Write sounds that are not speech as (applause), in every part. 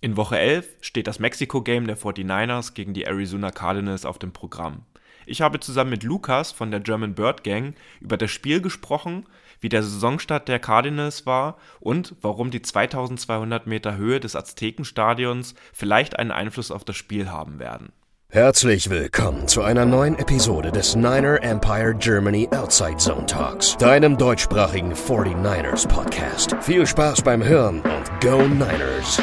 In Woche 11 steht das Mexiko-Game der 49ers gegen die Arizona Cardinals auf dem Programm. Ich habe zusammen mit Lukas von der German Bird Gang über das Spiel gesprochen, wie der Saisonstart der Cardinals war und warum die 2200 Meter Höhe des Aztekenstadions vielleicht einen Einfluss auf das Spiel haben werden. Herzlich willkommen zu einer neuen Episode des Niner Empire Germany Outside Zone Talks, deinem deutschsprachigen 49ers Podcast. Viel Spaß beim Hören und Go Niners!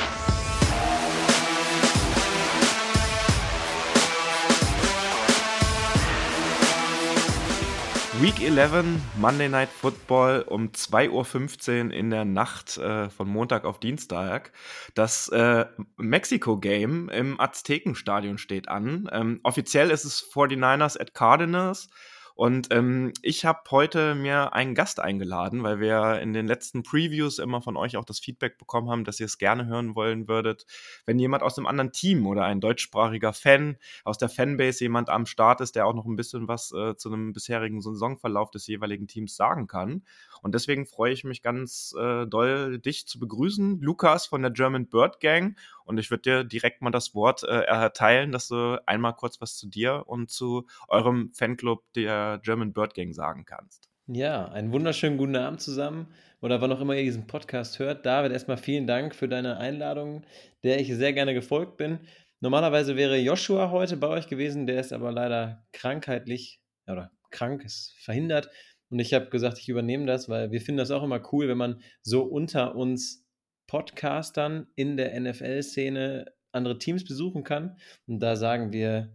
Week 11, Monday Night Football um 2.15 Uhr in der Nacht äh, von Montag auf Dienstag. Das äh, Mexiko-Game im Aztekenstadion steht an. Ähm, offiziell ist es 49ers at Cardinals. Und ähm, ich habe heute mir einen Gast eingeladen, weil wir in den letzten Previews immer von euch auch das Feedback bekommen haben, dass ihr es gerne hören wollen würdet, wenn jemand aus einem anderen Team oder ein deutschsprachiger Fan aus der Fanbase jemand am Start ist, der auch noch ein bisschen was äh, zu einem bisherigen Saisonverlauf des jeweiligen Teams sagen kann. Und deswegen freue ich mich ganz äh, doll, dich zu begrüßen, Lukas von der German Bird Gang. Und ich würde dir direkt mal das Wort äh, erteilen, dass du einmal kurz was zu dir und zu eurem Fanclub der German Bird Gang sagen kannst. Ja, einen wunderschönen guten Abend zusammen oder wann auch immer ihr diesen Podcast hört. David, erstmal vielen Dank für deine Einladung, der ich sehr gerne gefolgt bin. Normalerweise wäre Joshua heute bei euch gewesen, der ist aber leider krankheitlich oder krank, ist verhindert. Und ich habe gesagt, ich übernehme das, weil wir finden das auch immer cool, wenn man so unter uns Podcastern in der NFL-Szene andere Teams besuchen kann. Und da sagen wir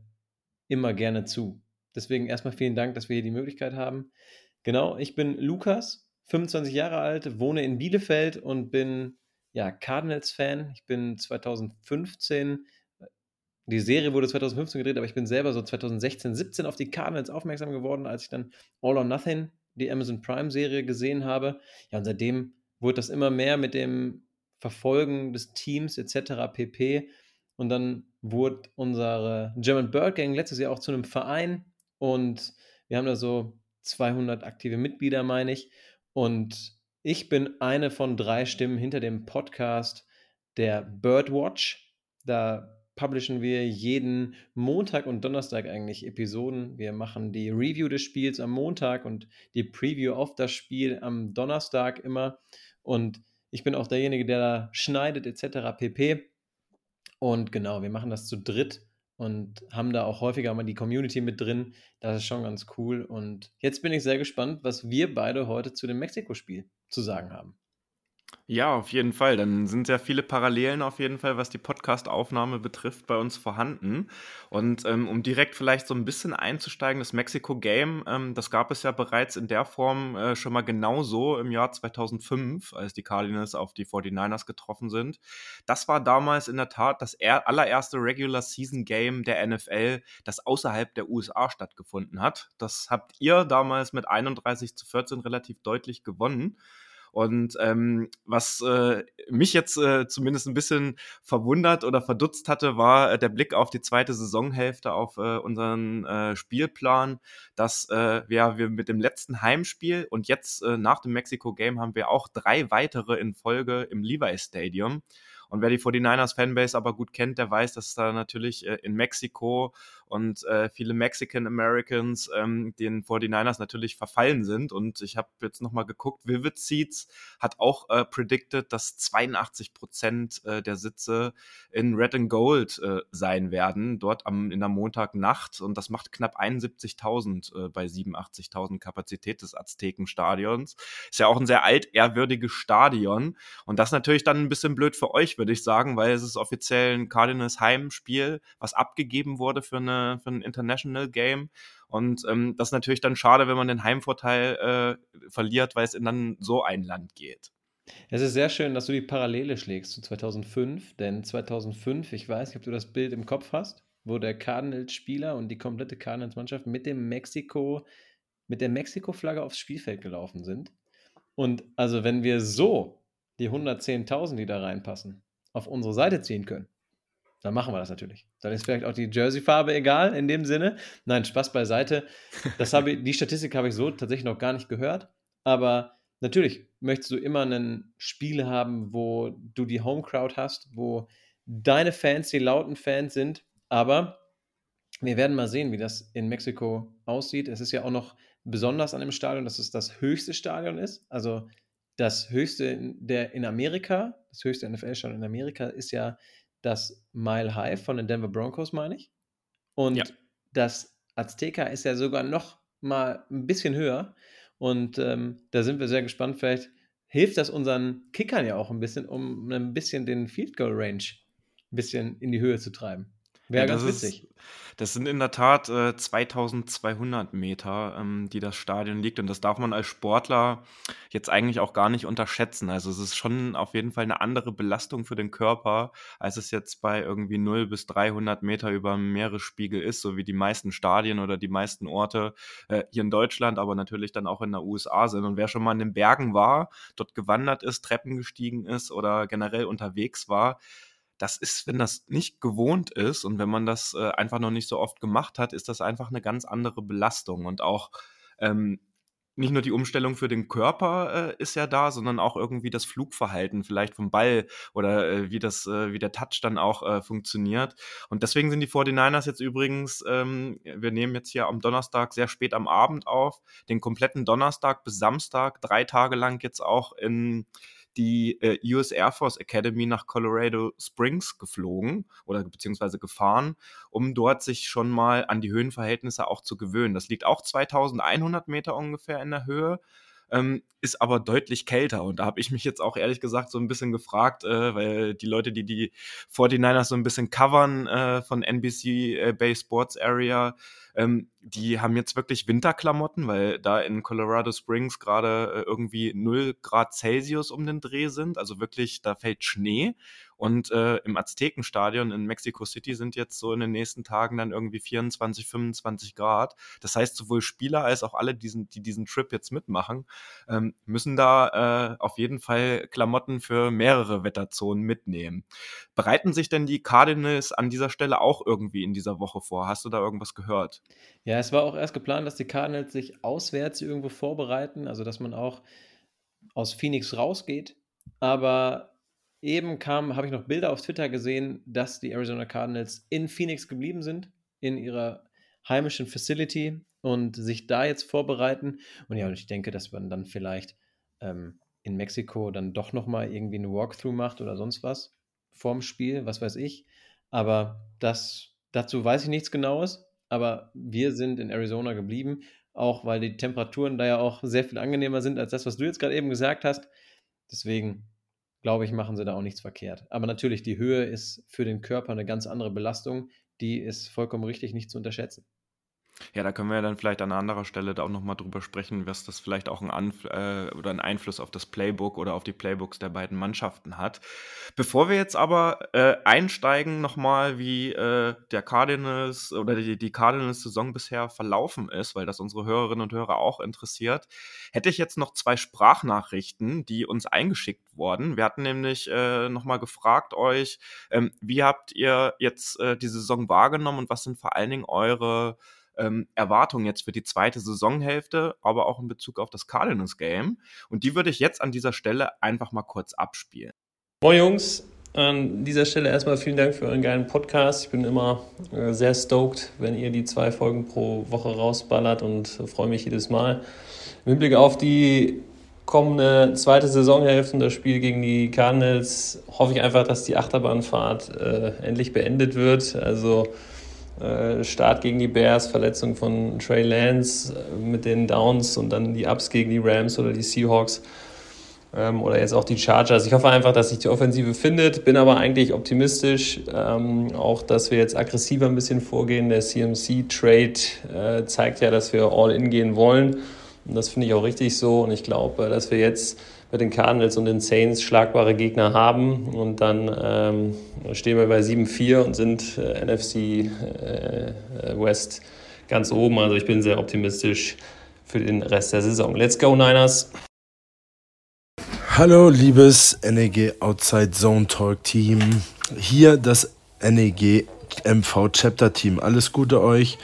immer gerne zu. Deswegen erstmal vielen Dank, dass wir hier die Möglichkeit haben. Genau, ich bin Lukas, 25 Jahre alt, wohne in Bielefeld und bin ja Cardinals-Fan. Ich bin 2015 die Serie wurde 2015 gedreht, aber ich bin selber so 2016, 17 auf die Cardinals aufmerksam geworden, als ich dann All or Nothing die Amazon Prime-Serie gesehen habe. Ja, und seitdem wurde das immer mehr mit dem Verfolgen des Teams etc. pp. Und dann wurde unsere German Bird Gang letztes Jahr auch zu einem Verein und wir haben da so 200 aktive Mitglieder, meine ich. Und ich bin eine von drei Stimmen hinter dem Podcast der Birdwatch. Da publishen wir jeden Montag und Donnerstag eigentlich Episoden. Wir machen die Review des Spiels am Montag und die Preview auf das Spiel am Donnerstag immer. Und ich bin auch derjenige, der da schneidet etc. pp. Und genau, wir machen das zu dritt und haben da auch häufiger mal die Community mit drin. Das ist schon ganz cool. Und jetzt bin ich sehr gespannt, was wir beide heute zu dem Mexiko-Spiel zu sagen haben. Ja, auf jeden Fall. Dann sind sehr viele Parallelen auf jeden Fall, was die Podcast-Aufnahme betrifft, bei uns vorhanden. Und ähm, um direkt vielleicht so ein bisschen einzusteigen, das Mexiko-Game, ähm, das gab es ja bereits in der Form äh, schon mal genauso im Jahr 2005, als die Cardinals auf die 49ers getroffen sind. Das war damals in der Tat das allererste Regular-Season-Game der NFL, das außerhalb der USA stattgefunden hat. Das habt ihr damals mit 31 zu 14 relativ deutlich gewonnen. Und ähm, was äh, mich jetzt äh, zumindest ein bisschen verwundert oder verdutzt hatte, war äh, der Blick auf die zweite Saisonhälfte, auf äh, unseren äh, Spielplan, dass äh, ja, wir mit dem letzten Heimspiel und jetzt äh, nach dem Mexiko-Game haben wir auch drei weitere in Folge im Levi Stadium. Und wer die 49ers Fanbase aber gut kennt, der weiß, dass da natürlich äh, in Mexiko und äh, viele Mexican Americans ähm, den 49ers natürlich verfallen sind. Und ich habe jetzt nochmal geguckt, Vivid Seats hat auch äh, predicted, dass 82 Prozent äh, der Sitze in Red and Gold äh, sein werden, dort am, in der Montagnacht. Und das macht knapp 71.000 äh, bei 87.000 Kapazität des Aztekenstadions. Ist ja auch ein sehr altehrwürdiges Stadion. Und das natürlich dann ein bisschen blöd für euch, würde ich sagen, weil es ist offiziell ein Cardinals Heimspiel, was abgegeben wurde für eine für ein International Game. Und ähm, das ist natürlich dann schade, wenn man den Heimvorteil äh, verliert, weil es in dann so ein Land geht. Es ist sehr schön, dass du die Parallele schlägst zu 2005, denn 2005, ich weiß nicht, ob du das Bild im Kopf hast, wo der Cardinals-Spieler und die komplette Cardinals-Mannschaft mit dem Mexiko, mit der Mexiko-Flagge aufs Spielfeld gelaufen sind. Und also, wenn wir so die 110.000, die da reinpassen, auf unsere Seite ziehen können, dann machen wir das natürlich. Dann ist vielleicht auch die Jersey-Farbe egal in dem Sinne. Nein, Spaß beiseite. Das habe, die Statistik habe ich so tatsächlich noch gar nicht gehört. Aber natürlich möchtest du immer ein Spiel haben, wo du die Home Crowd hast, wo deine Fans, die lauten Fans sind. Aber wir werden mal sehen, wie das in Mexiko aussieht. Es ist ja auch noch besonders an dem Stadion, dass es das höchste Stadion ist. Also das höchste in, der, in Amerika, das höchste NFL-Stadion in Amerika ist ja das Mile High von den Denver Broncos, meine ich. Und ja. das Azteca ist ja sogar noch mal ein bisschen höher. Und ähm, da sind wir sehr gespannt. Vielleicht hilft das unseren Kickern ja auch ein bisschen, um ein bisschen den Field Goal Range ein bisschen in die Höhe zu treiben. Wäre ja, ganz witzig. Ist, das sind in der Tat äh, 2200 Meter, ähm, die das Stadion liegt. Und das darf man als Sportler jetzt eigentlich auch gar nicht unterschätzen. Also es ist schon auf jeden Fall eine andere Belastung für den Körper, als es jetzt bei irgendwie 0 bis 300 Meter über dem Meeresspiegel ist, so wie die meisten Stadien oder die meisten Orte äh, hier in Deutschland, aber natürlich dann auch in der USA sind. Und wer schon mal in den Bergen war, dort gewandert ist, Treppen gestiegen ist oder generell unterwegs war, das ist, wenn das nicht gewohnt ist und wenn man das äh, einfach noch nicht so oft gemacht hat, ist das einfach eine ganz andere Belastung und auch ähm, nicht nur die Umstellung für den Körper äh, ist ja da, sondern auch irgendwie das Flugverhalten vielleicht vom Ball oder äh, wie das, äh, wie der Touch dann auch äh, funktioniert. Und deswegen sind die 49ers jetzt übrigens, ähm, wir nehmen jetzt hier am Donnerstag sehr spät am Abend auf, den kompletten Donnerstag bis Samstag, drei Tage lang jetzt auch in die äh, US Air Force Academy nach Colorado Springs geflogen oder beziehungsweise gefahren, um dort sich schon mal an die Höhenverhältnisse auch zu gewöhnen. Das liegt auch 2100 Meter ungefähr in der Höhe ähm, ist aber deutlich kälter. Und da habe ich mich jetzt auch ehrlich gesagt so ein bisschen gefragt, äh, weil die Leute, die die 49ers so ein bisschen covern äh, von NBC äh, Bay Sports Area, ähm, die haben jetzt wirklich Winterklamotten, weil da in Colorado Springs gerade äh, irgendwie 0 Grad Celsius um den Dreh sind. Also wirklich, da fällt Schnee. Und äh, im Aztekenstadion in Mexico City sind jetzt so in den nächsten Tagen dann irgendwie 24, 25 Grad. Das heißt, sowohl Spieler als auch alle, diesen, die diesen Trip jetzt mitmachen, ähm, müssen da äh, auf jeden Fall Klamotten für mehrere Wetterzonen mitnehmen. Bereiten sich denn die Cardinals an dieser Stelle auch irgendwie in dieser Woche vor? Hast du da irgendwas gehört? Ja, es war auch erst geplant, dass die Cardinals sich auswärts irgendwo vorbereiten, also dass man auch aus Phoenix rausgeht. Aber Eben kam, habe ich noch Bilder auf Twitter gesehen, dass die Arizona Cardinals in Phoenix geblieben sind, in ihrer heimischen Facility und sich da jetzt vorbereiten. Und ja, ich denke, dass man dann vielleicht ähm, in Mexiko dann doch nochmal irgendwie eine Walkthrough macht oder sonst was vorm Spiel, was weiß ich. Aber das, dazu weiß ich nichts Genaues. Aber wir sind in Arizona geblieben, auch weil die Temperaturen da ja auch sehr viel angenehmer sind als das, was du jetzt gerade eben gesagt hast. Deswegen glaube ich, machen sie da auch nichts verkehrt. Aber natürlich, die Höhe ist für den Körper eine ganz andere Belastung. Die ist vollkommen richtig nicht zu unterschätzen. Ja, da können wir ja dann vielleicht an anderer Stelle da auch nochmal drüber sprechen, was das vielleicht auch einen, Anf äh, oder einen Einfluss auf das Playbook oder auf die Playbooks der beiden Mannschaften hat. Bevor wir jetzt aber äh, einsteigen nochmal, wie äh, der Cardinals oder die, die Cardinals-Saison bisher verlaufen ist, weil das unsere Hörerinnen und Hörer auch interessiert, hätte ich jetzt noch zwei Sprachnachrichten, die uns eingeschickt wurden. Wir hatten nämlich äh, nochmal gefragt euch, ähm, wie habt ihr jetzt äh, die Saison wahrgenommen und was sind vor allen Dingen eure ähm, Erwartungen jetzt für die zweite Saisonhälfte, aber auch in Bezug auf das Cardinals Game. Und die würde ich jetzt an dieser Stelle einfach mal kurz abspielen. Moin Jungs, an dieser Stelle erstmal vielen Dank für euren geilen Podcast. Ich bin immer äh, sehr stoked, wenn ihr die zwei Folgen pro Woche rausballert und freue mich jedes Mal. Im Hinblick auf die kommende zweite Saisonhälfte und das Spiel gegen die Cardinals hoffe ich einfach, dass die Achterbahnfahrt äh, endlich beendet wird. Also äh, Start gegen die Bears, Verletzung von Trey Lance äh, mit den Downs und dann die Ups gegen die Rams oder die Seahawks ähm, oder jetzt auch die Chargers. Ich hoffe einfach, dass sich die Offensive findet, bin aber eigentlich optimistisch, ähm, auch dass wir jetzt aggressiver ein bisschen vorgehen. Der CMC-Trade äh, zeigt ja, dass wir all in gehen wollen und das finde ich auch richtig so und ich glaube, dass wir jetzt mit den Cardinals und den Saints schlagbare Gegner haben. Und dann ähm, stehen wir bei 7-4 und sind äh, NFC äh, West ganz oben. Also ich bin sehr optimistisch für den Rest der Saison. Let's go, Niners! Hallo, liebes NEG Outside Zone Talk Team. Hier das NEG MV Chapter Team. Alles Gute euch.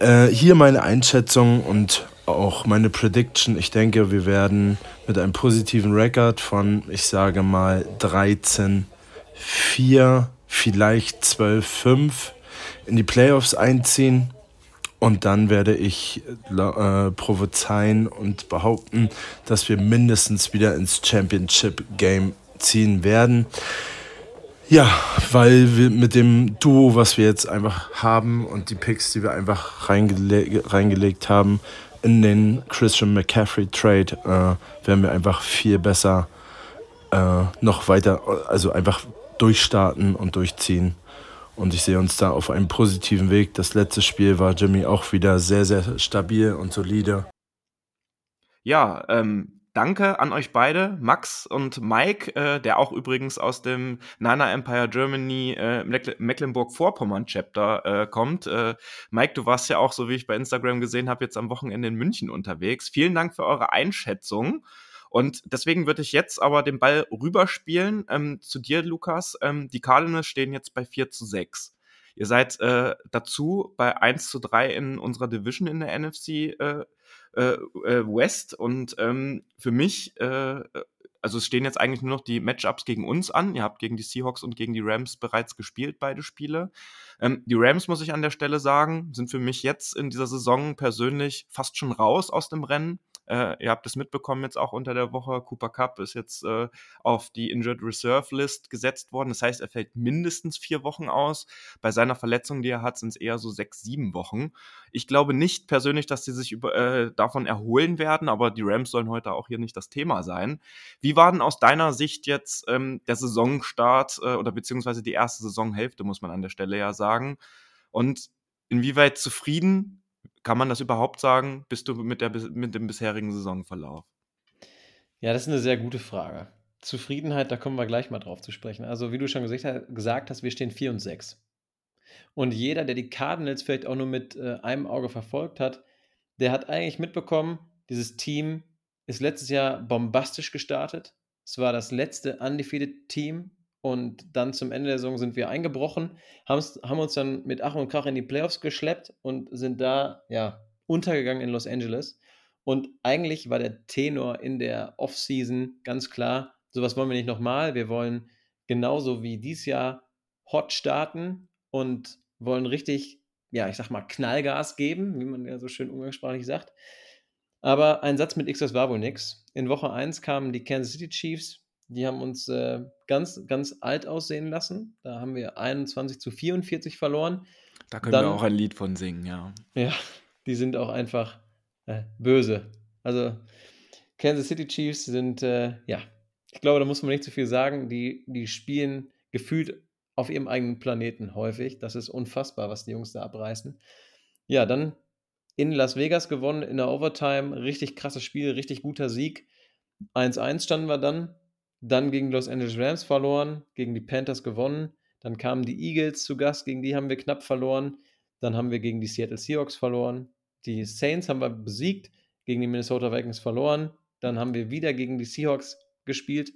Äh, hier meine Einschätzung und auch meine Prediction. Ich denke, wir werden mit einem positiven Record von, ich sage mal, 13, 4, vielleicht 12-5 in die Playoffs einziehen. Und dann werde ich äh, prophezeien und behaupten, dass wir mindestens wieder ins Championship Game ziehen werden. Ja, weil wir mit dem Duo, was wir jetzt einfach haben und die Picks, die wir einfach reingele reingelegt haben in den Christian McCaffrey Trade, äh, werden wir einfach viel besser äh, noch weiter, also einfach durchstarten und durchziehen. Und ich sehe uns da auf einem positiven Weg. Das letzte Spiel war Jimmy auch wieder sehr, sehr stabil und solide. Ja, ähm, danke an euch beide, Max und Mike, äh, der auch übrigens aus dem Nana Empire Germany äh, Mecklenburg-Vorpommern Chapter äh, kommt. Äh, Mike, du warst ja auch, so wie ich bei Instagram gesehen habe, jetzt am Wochenende in München unterwegs. Vielen Dank für eure Einschätzung. Und deswegen würde ich jetzt aber den Ball rüberspielen ähm, zu dir, Lukas. Ähm, die Cardinals stehen jetzt bei 4 zu 6. Ihr seid äh, dazu bei 1 zu 3 in unserer Division in der NFC äh, äh, äh, West. Und ähm, für mich, äh, also es stehen jetzt eigentlich nur noch die Matchups gegen uns an. Ihr habt gegen die Seahawks und gegen die Rams bereits gespielt, beide Spiele. Ähm, die Rams, muss ich an der Stelle sagen, sind für mich jetzt in dieser Saison persönlich fast schon raus aus dem Rennen. Äh, ihr habt es mitbekommen jetzt auch unter der Woche. Cooper Cup ist jetzt äh, auf die Injured Reserve List gesetzt worden. Das heißt, er fällt mindestens vier Wochen aus. Bei seiner Verletzung, die er hat, sind es eher so sechs, sieben Wochen. Ich glaube nicht persönlich, dass sie sich über, äh, davon erholen werden, aber die Rams sollen heute auch hier nicht das Thema sein. Wie war denn aus deiner Sicht jetzt ähm, der Saisonstart äh, oder beziehungsweise die erste Saisonhälfte, muss man an der Stelle ja sagen? Und inwieweit zufrieden kann man das überhaupt sagen? Bist du mit, der, mit dem bisherigen Saisonverlauf? Ja, das ist eine sehr gute Frage. Zufriedenheit, da kommen wir gleich mal drauf zu sprechen. Also, wie du schon gesagt hast, wir stehen 4 und 6. Und jeder, der die Cardinals vielleicht auch nur mit äh, einem Auge verfolgt hat, der hat eigentlich mitbekommen, dieses Team ist letztes Jahr bombastisch gestartet. Es war das letzte undefeated Team und dann zum Ende der Saison sind wir eingebrochen, haben uns dann mit Ach und Krach in die Playoffs geschleppt und sind da ja untergegangen in Los Angeles. Und eigentlich war der Tenor in der Offseason ganz klar, sowas wollen wir nicht nochmal. Wir wollen genauso wie dieses Jahr hot starten und wollen richtig, ja, ich sag mal, Knallgas geben, wie man ja so schön umgangssprachlich sagt. Aber ein Satz mit X, das war wohl nix. In Woche 1 kamen die Kansas City Chiefs die haben uns äh, ganz, ganz alt aussehen lassen. Da haben wir 21 zu 44 verloren. Da können Dann, wir auch ein Lied von singen, ja. Ja, die sind auch einfach äh, böse. Also Kansas City Chiefs sind, äh, ja, ich glaube, da muss man nicht zu viel sagen. Die, die spielen gefühlt auf ihrem eigenen Planeten häufig. Das ist unfassbar, was die Jungs da abreißen. Ja, dann in Las Vegas gewonnen, in der Overtime. Richtig krasses Spiel, richtig guter Sieg. 1-1 standen wir dann. Dann gegen Los Angeles Rams verloren, gegen die Panthers gewonnen. Dann kamen die Eagles zu Gast, gegen die haben wir knapp verloren. Dann haben wir gegen die Seattle Seahawks verloren. Die Saints haben wir besiegt, gegen die Minnesota Vikings verloren. Dann haben wir wieder gegen die Seahawks gespielt,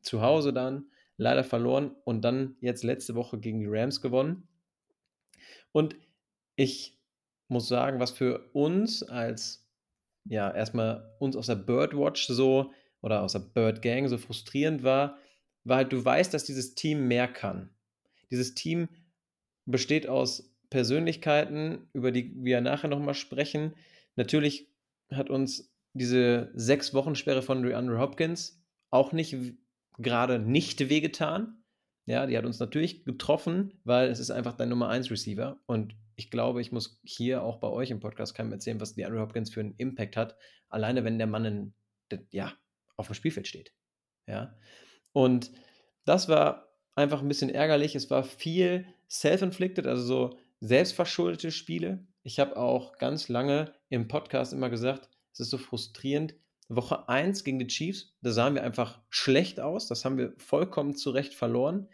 zu Hause dann, leider verloren und dann jetzt letzte Woche gegen die Rams gewonnen. Und ich muss sagen, was für uns als, ja, erstmal uns aus der Birdwatch so oder aus der Bird Gang so frustrierend war, war halt, du weißt, dass dieses Team mehr kann. Dieses Team besteht aus Persönlichkeiten, über die wir nachher nochmal sprechen. Natürlich hat uns diese sechs Wochen Sperre von DeAndre Hopkins auch nicht gerade nicht wehgetan. Ja, die hat uns natürlich getroffen, weil es ist einfach dein Nummer 1 Receiver. Und ich glaube, ich muss hier auch bei euch im Podcast keinem erzählen, was DeAndre Hopkins für einen Impact hat. Alleine wenn der Mann ein, ja, auf dem Spielfeld steht. Ja. Und das war einfach ein bisschen ärgerlich. Es war viel self-inflicted, also so selbstverschuldete Spiele. Ich habe auch ganz lange im Podcast immer gesagt, es ist so frustrierend. Woche 1 gegen die Chiefs, da sahen wir einfach schlecht aus. Das haben wir vollkommen zu Recht verloren.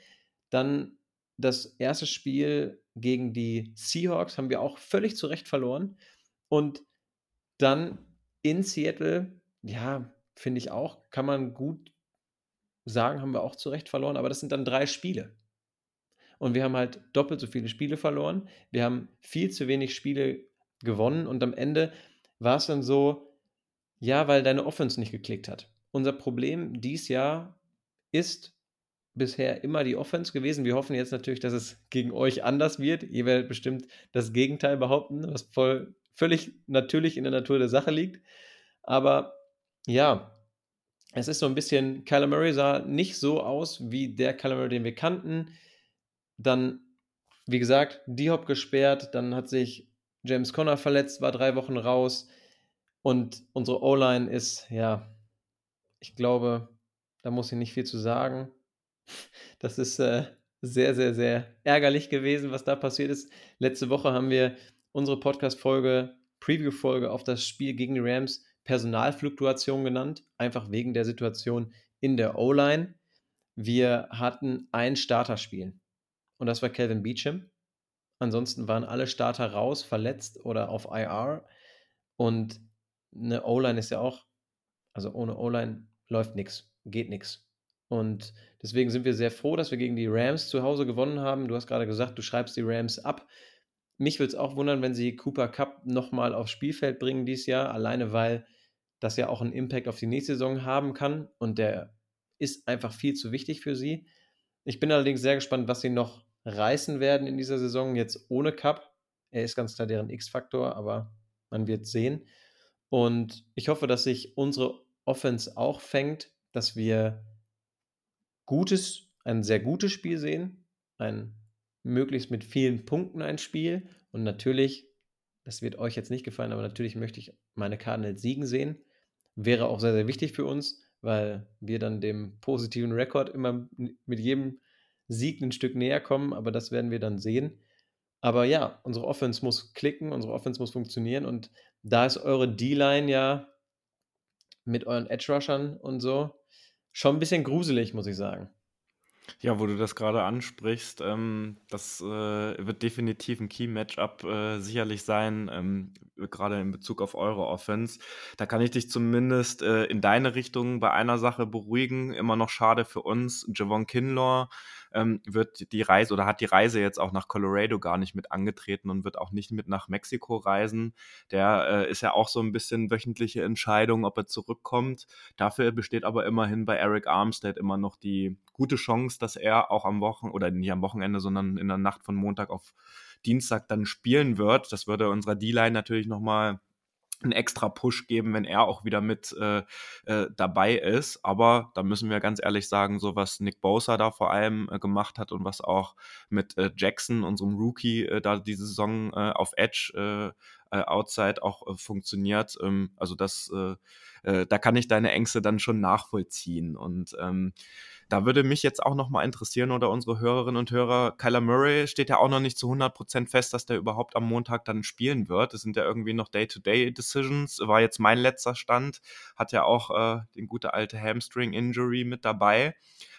Dann das erste Spiel gegen die Seahawks haben wir auch völlig zu Recht verloren. Und dann in Seattle, ja, finde ich auch, kann man gut sagen, haben wir auch zu Recht verloren, aber das sind dann drei Spiele. Und wir haben halt doppelt so viele Spiele verloren. Wir haben viel zu wenig Spiele gewonnen und am Ende war es dann so, ja, weil deine Offense nicht geklickt hat. Unser Problem dieses Jahr ist bisher immer die Offense gewesen. Wir hoffen jetzt natürlich, dass es gegen euch anders wird. Ihr werdet bestimmt das Gegenteil behaupten, was voll, völlig natürlich in der Natur der Sache liegt. Aber ja, es ist so ein bisschen, Kyler Murray sah nicht so aus wie der Kyler Murray, den wir kannten. Dann, wie gesagt, D-Hop gesperrt, dann hat sich James Conner verletzt, war drei Wochen raus. Und unsere O-Line ist, ja, ich glaube, da muss ich nicht viel zu sagen. (laughs) Das ist äh, sehr, sehr, sehr ärgerlich gewesen, was da passiert ist. Letzte Woche haben wir unsere Podcast-Folge, Preview-Folge auf das Spiel gegen die Rams Personalfluktuation genannt, einfach wegen der Situation in der O-Line. Wir hatten ein Starterspiel und das war Calvin Beecham. Ansonsten waren alle Starter raus, verletzt oder auf IR. Und eine O-Line ist ja auch, also ohne O-Line läuft nichts, geht nichts. Und deswegen sind wir sehr froh, dass wir gegen die Rams zu Hause gewonnen haben. Du hast gerade gesagt, du schreibst die Rams ab. Mich würde es auch wundern, wenn sie Cooper Cup nochmal aufs Spielfeld bringen dieses Jahr, alleine weil das ja auch einen Impact auf die nächste Saison haben kann und der ist einfach viel zu wichtig für sie. Ich bin allerdings sehr gespannt, was sie noch reißen werden in dieser Saison, jetzt ohne Cup. Er ist ganz klar deren X-Faktor, aber man wird sehen. Und ich hoffe, dass sich unsere Offense auch fängt, dass wir gutes, ein sehr gutes Spiel sehen, ein möglichst mit vielen Punkten ein Spiel und natürlich, das wird euch jetzt nicht gefallen, aber natürlich möchte ich meine Cardinals siegen sehen. Wäre auch sehr, sehr wichtig für uns, weil wir dann dem positiven Rekord immer mit jedem Sieg ein Stück näher kommen, aber das werden wir dann sehen. Aber ja, unsere Offense muss klicken, unsere Offense muss funktionieren und da ist eure D-Line ja mit euren Edge-Rushern und so schon ein bisschen gruselig, muss ich sagen. Ja, wo du das gerade ansprichst, ähm, das äh, wird definitiv ein Key-Matchup äh, sicherlich sein, ähm, gerade in Bezug auf eure Offense. Da kann ich dich zumindest äh, in deine Richtung bei einer Sache beruhigen. Immer noch schade für uns. Javon Kinlaw ähm, wird die Reise oder hat die Reise jetzt auch nach Colorado gar nicht mit angetreten und wird auch nicht mit nach Mexiko reisen. Der äh, ist ja auch so ein bisschen wöchentliche Entscheidung, ob er zurückkommt. Dafür besteht aber immerhin bei Eric Armstead immer noch die gute Chance, dass er auch am Wochenende, oder nicht am Wochenende, sondern in der Nacht von Montag auf Dienstag dann spielen wird. Das würde unserer D-Line natürlich nochmal einen extra Push geben, wenn er auch wieder mit äh, äh, dabei ist. Aber da müssen wir ganz ehrlich sagen, so was Nick Bosa da vor allem äh, gemacht hat und was auch mit äh, Jackson, unserem Rookie, äh, da diese Saison äh, auf Edge Outside auch funktioniert. Ähm, also das, da kann ich deine Ängste dann schon nachvollziehen. Und ähm, da würde mich jetzt auch nochmal interessieren oder unsere Hörerinnen und Hörer, Kyler Murray steht ja auch noch nicht zu 100% fest, dass der überhaupt am Montag dann spielen wird. Das sind ja irgendwie noch Day-to-Day-Decisions. War jetzt mein letzter Stand. Hat ja auch äh, den gute alte Hamstring-Injury mit dabei.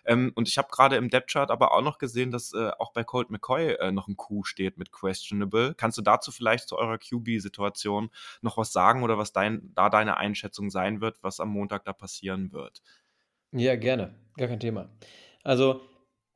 Ähm, und ich habe gerade im Depth-Chart aber auch noch gesehen, dass äh, auch bei Colt McCoy äh, noch ein Q steht mit Questionable. Kannst du dazu vielleicht zu eurer QB-Situation noch was sagen oder was dein, da deine Einschätzung sein wird, was am Montag da passieren wird? Ja, gerne. Gar kein Thema. Also,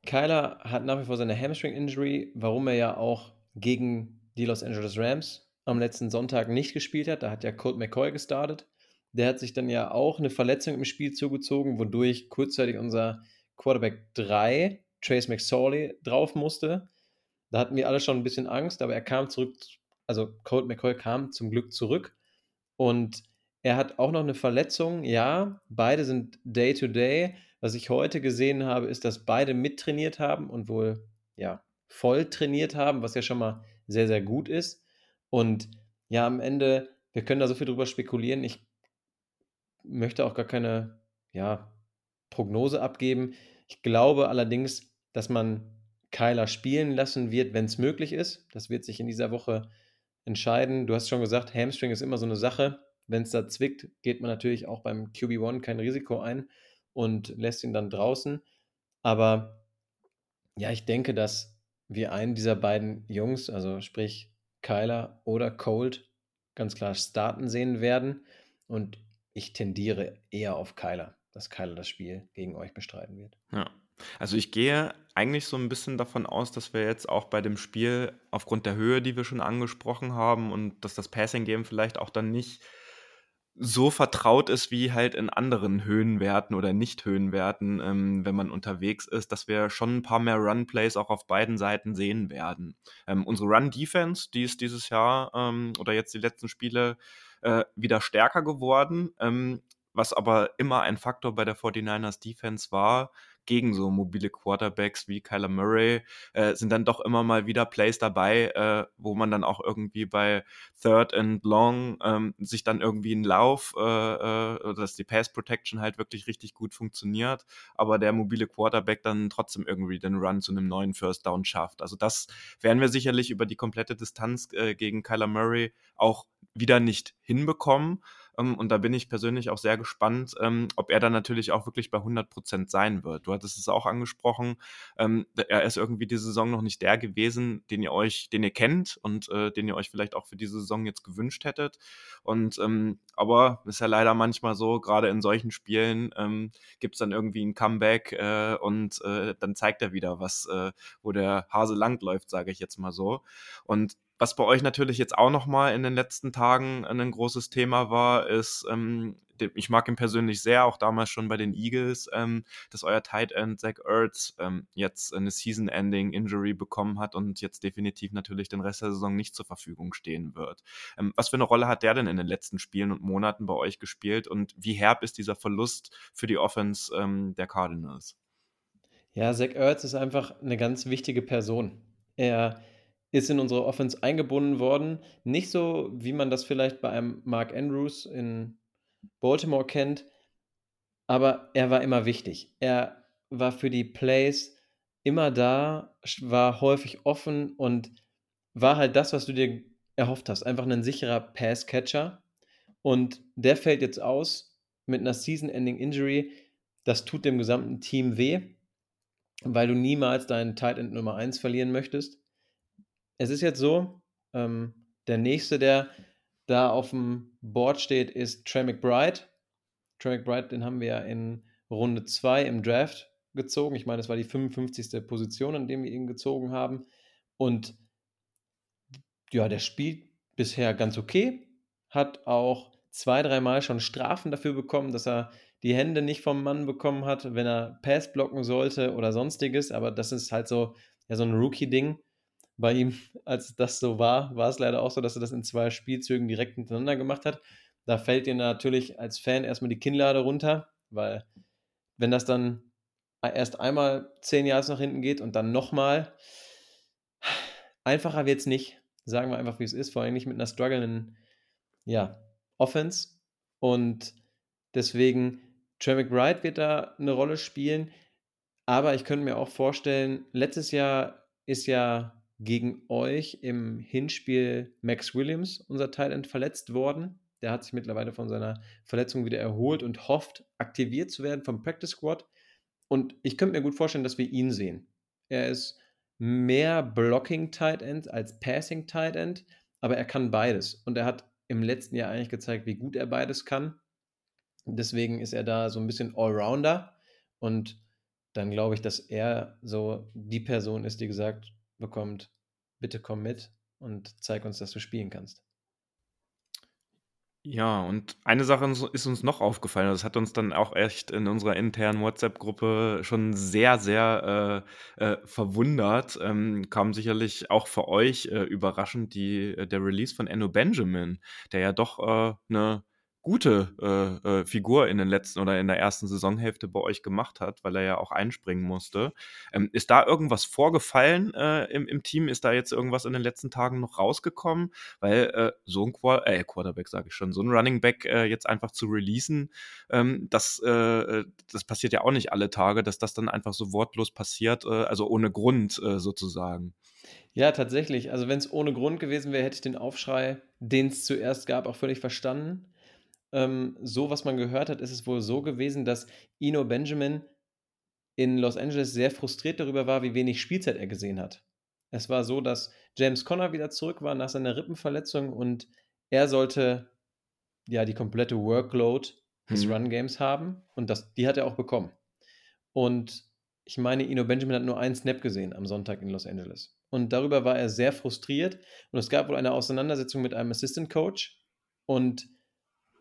Kyler hat nach wie vor seine Hamstring-Injury, warum er ja auch gegen die Los Angeles Rams am letzten Sonntag nicht gespielt hat. Da hat ja Colt McCoy gestartet. Der hat sich dann ja auch eine Verletzung im Spiel zugezogen, wodurch kurzzeitig unser Quarterback 3, Trace McSorley, drauf musste. Da hatten wir alle schon ein bisschen Angst, aber er kam zurück, also Colt McCoy kam zum Glück zurück und er hat auch noch eine Verletzung. Ja, beide sind Day-to-Day. -Day. Was ich heute gesehen habe, ist, dass beide mittrainiert haben und wohl ja, voll trainiert haben, was ja schon mal sehr, sehr gut ist. Und ja, am Ende, wir können da so viel drüber spekulieren. Ich möchte auch gar keine ja, Prognose abgeben. Ich glaube allerdings, dass man Kyler spielen lassen wird, wenn es möglich ist. Das wird sich in dieser Woche entscheiden. Du hast schon gesagt, Hamstring ist immer so eine Sache. Wenn es da zwickt, geht man natürlich auch beim QB1 kein Risiko ein und lässt ihn dann draußen. Aber ja, ich denke, dass wir einen dieser beiden Jungs, also sprich Kyler oder Colt, ganz klar starten sehen werden. Und ich tendiere eher auf Kyler, dass Kyler das Spiel gegen euch bestreiten wird. Ja. Also ich gehe eigentlich so ein bisschen davon aus, dass wir jetzt auch bei dem Spiel aufgrund der Höhe, die wir schon angesprochen haben und dass das Passing Game vielleicht auch dann nicht so vertraut ist wie halt in anderen Höhenwerten oder Nicht-Höhenwerten, ähm, wenn man unterwegs ist, dass wir schon ein paar mehr Run-Plays auch auf beiden Seiten sehen werden. Ähm, unsere Run-Defense, die ist dieses Jahr ähm, oder jetzt die letzten Spiele äh, wieder stärker geworden. Was aber immer ein Faktor bei der 49ers Defense war, gegen so mobile Quarterbacks wie Kyler Murray äh, sind dann doch immer mal wieder Plays dabei, äh, wo man dann auch irgendwie bei Third and Long ähm, sich dann irgendwie einen Lauf, äh, äh, dass die Pass Protection halt wirklich richtig gut funktioniert, aber der mobile Quarterback dann trotzdem irgendwie den Run zu einem neuen First Down schafft. Also das werden wir sicherlich über die komplette Distanz äh, gegen Kyler Murray auch wieder nicht hinbekommen. Ähm, und da bin ich persönlich auch sehr gespannt, ähm, ob er dann natürlich auch wirklich bei 100 Prozent sein wird. Du hattest es auch angesprochen. Ähm, er ist irgendwie diese Saison noch nicht der gewesen, den ihr euch, den ihr kennt und äh, den ihr euch vielleicht auch für diese Saison jetzt gewünscht hättet. Und ähm, aber ist ja leider manchmal so, gerade in solchen Spielen ähm, gibt es dann irgendwie ein Comeback äh, und äh, dann zeigt er wieder, was, äh, wo der Hase langläuft, sage ich jetzt mal so. Und was bei euch natürlich jetzt auch nochmal in den letzten Tagen ein großes Thema war, ist, ähm, ich mag ihn persönlich sehr, auch damals schon bei den Eagles, ähm, dass euer Tight End Zach Ertz ähm, jetzt eine Season-Ending-Injury bekommen hat und jetzt definitiv natürlich den Rest der Saison nicht zur Verfügung stehen wird. Ähm, was für eine Rolle hat der denn in den letzten Spielen und Monaten bei euch gespielt und wie herb ist dieser Verlust für die Offense ähm, der Cardinals? Ja, Zach Ertz ist einfach eine ganz wichtige Person. Er ist in unsere Offense eingebunden worden. Nicht so, wie man das vielleicht bei einem Mark Andrews in Baltimore kennt, aber er war immer wichtig. Er war für die Plays immer da, war häufig offen und war halt das, was du dir erhofft hast. Einfach ein sicherer Pass-Catcher. Und der fällt jetzt aus mit einer Season-Ending-Injury. Das tut dem gesamten Team weh, weil du niemals deinen Tight End Nummer 1 verlieren möchtest es ist jetzt so, ähm, der nächste, der da auf dem Board steht, ist Trey McBride. Trey McBride, den haben wir ja in Runde 2 im Draft gezogen. Ich meine, das war die 55. Position, an dem wir ihn gezogen haben. Und ja, der spielt bisher ganz okay. Hat auch zwei, dreimal schon Strafen dafür bekommen, dass er die Hände nicht vom Mann bekommen hat, wenn er Pass blocken sollte oder sonstiges. Aber das ist halt so, ja, so ein Rookie-Ding bei ihm, als das so war, war es leider auch so, dass er das in zwei Spielzügen direkt hintereinander gemacht hat. Da fällt dir natürlich als Fan erstmal die Kinnlade runter, weil wenn das dann erst einmal zehn Jahre nach hinten geht und dann nochmal, einfacher wird es nicht. Sagen wir einfach, wie es ist, vor allem nicht mit einer strugglenden ja, Offense. Und deswegen, Trey McBride wird da eine Rolle spielen. Aber ich könnte mir auch vorstellen, letztes Jahr ist ja gegen euch im Hinspiel Max Williams, unser Thailand, verletzt worden. Der hat sich mittlerweile von seiner Verletzung wieder erholt und hofft, aktiviert zu werden vom Practice Squad. Und ich könnte mir gut vorstellen, dass wir ihn sehen. Er ist mehr Blocking Tight End als Passing Tight End, aber er kann beides. Und er hat im letzten Jahr eigentlich gezeigt, wie gut er beides kann. Deswegen ist er da so ein bisschen Allrounder. Und dann glaube ich, dass er so die Person ist, die gesagt, bekommt, bitte komm mit und zeig uns, dass du spielen kannst. Ja, und eine Sache ist uns noch aufgefallen, das hat uns dann auch echt in unserer internen WhatsApp-Gruppe schon sehr, sehr äh, äh, verwundert. Ähm, kam sicherlich auch für euch äh, überraschend die, äh, der Release von Enno Benjamin, der ja doch eine äh, gute äh, äh, Figur in den letzten oder in der ersten Saisonhälfte bei euch gemacht hat, weil er ja auch einspringen musste. Ähm, ist da irgendwas vorgefallen äh, im, im Team? Ist da jetzt irgendwas in den letzten Tagen noch rausgekommen? Weil äh, so ein Quar äh, Quarterback, sage ich schon, so ein Running Back äh, jetzt einfach zu releasen, ähm, das, das passiert ja auch nicht alle Tage, dass das dann einfach so wortlos passiert, also ohne Grund sozusagen. Ja, tatsächlich. Also wenn es ohne Grund gewesen wäre, hätte ich den Aufschrei, den es zuerst gab, auch völlig verstanden ähm, so, was man gehört hat, ist es wohl so gewesen, dass Ino Benjamin in Los Angeles sehr frustriert darüber war, wie wenig Spielzeit er gesehen hat. Es war so, dass James Conner wieder zurück war nach seiner Rippenverletzung und er sollte ja die komplette Workload des hm. Run Games haben und das, die hat er auch bekommen. Und ich meine, Ino Benjamin hat nur einen Snap gesehen am Sonntag in Los Angeles. Und darüber war er sehr frustriert und es gab wohl eine Auseinandersetzung mit einem Assistant Coach und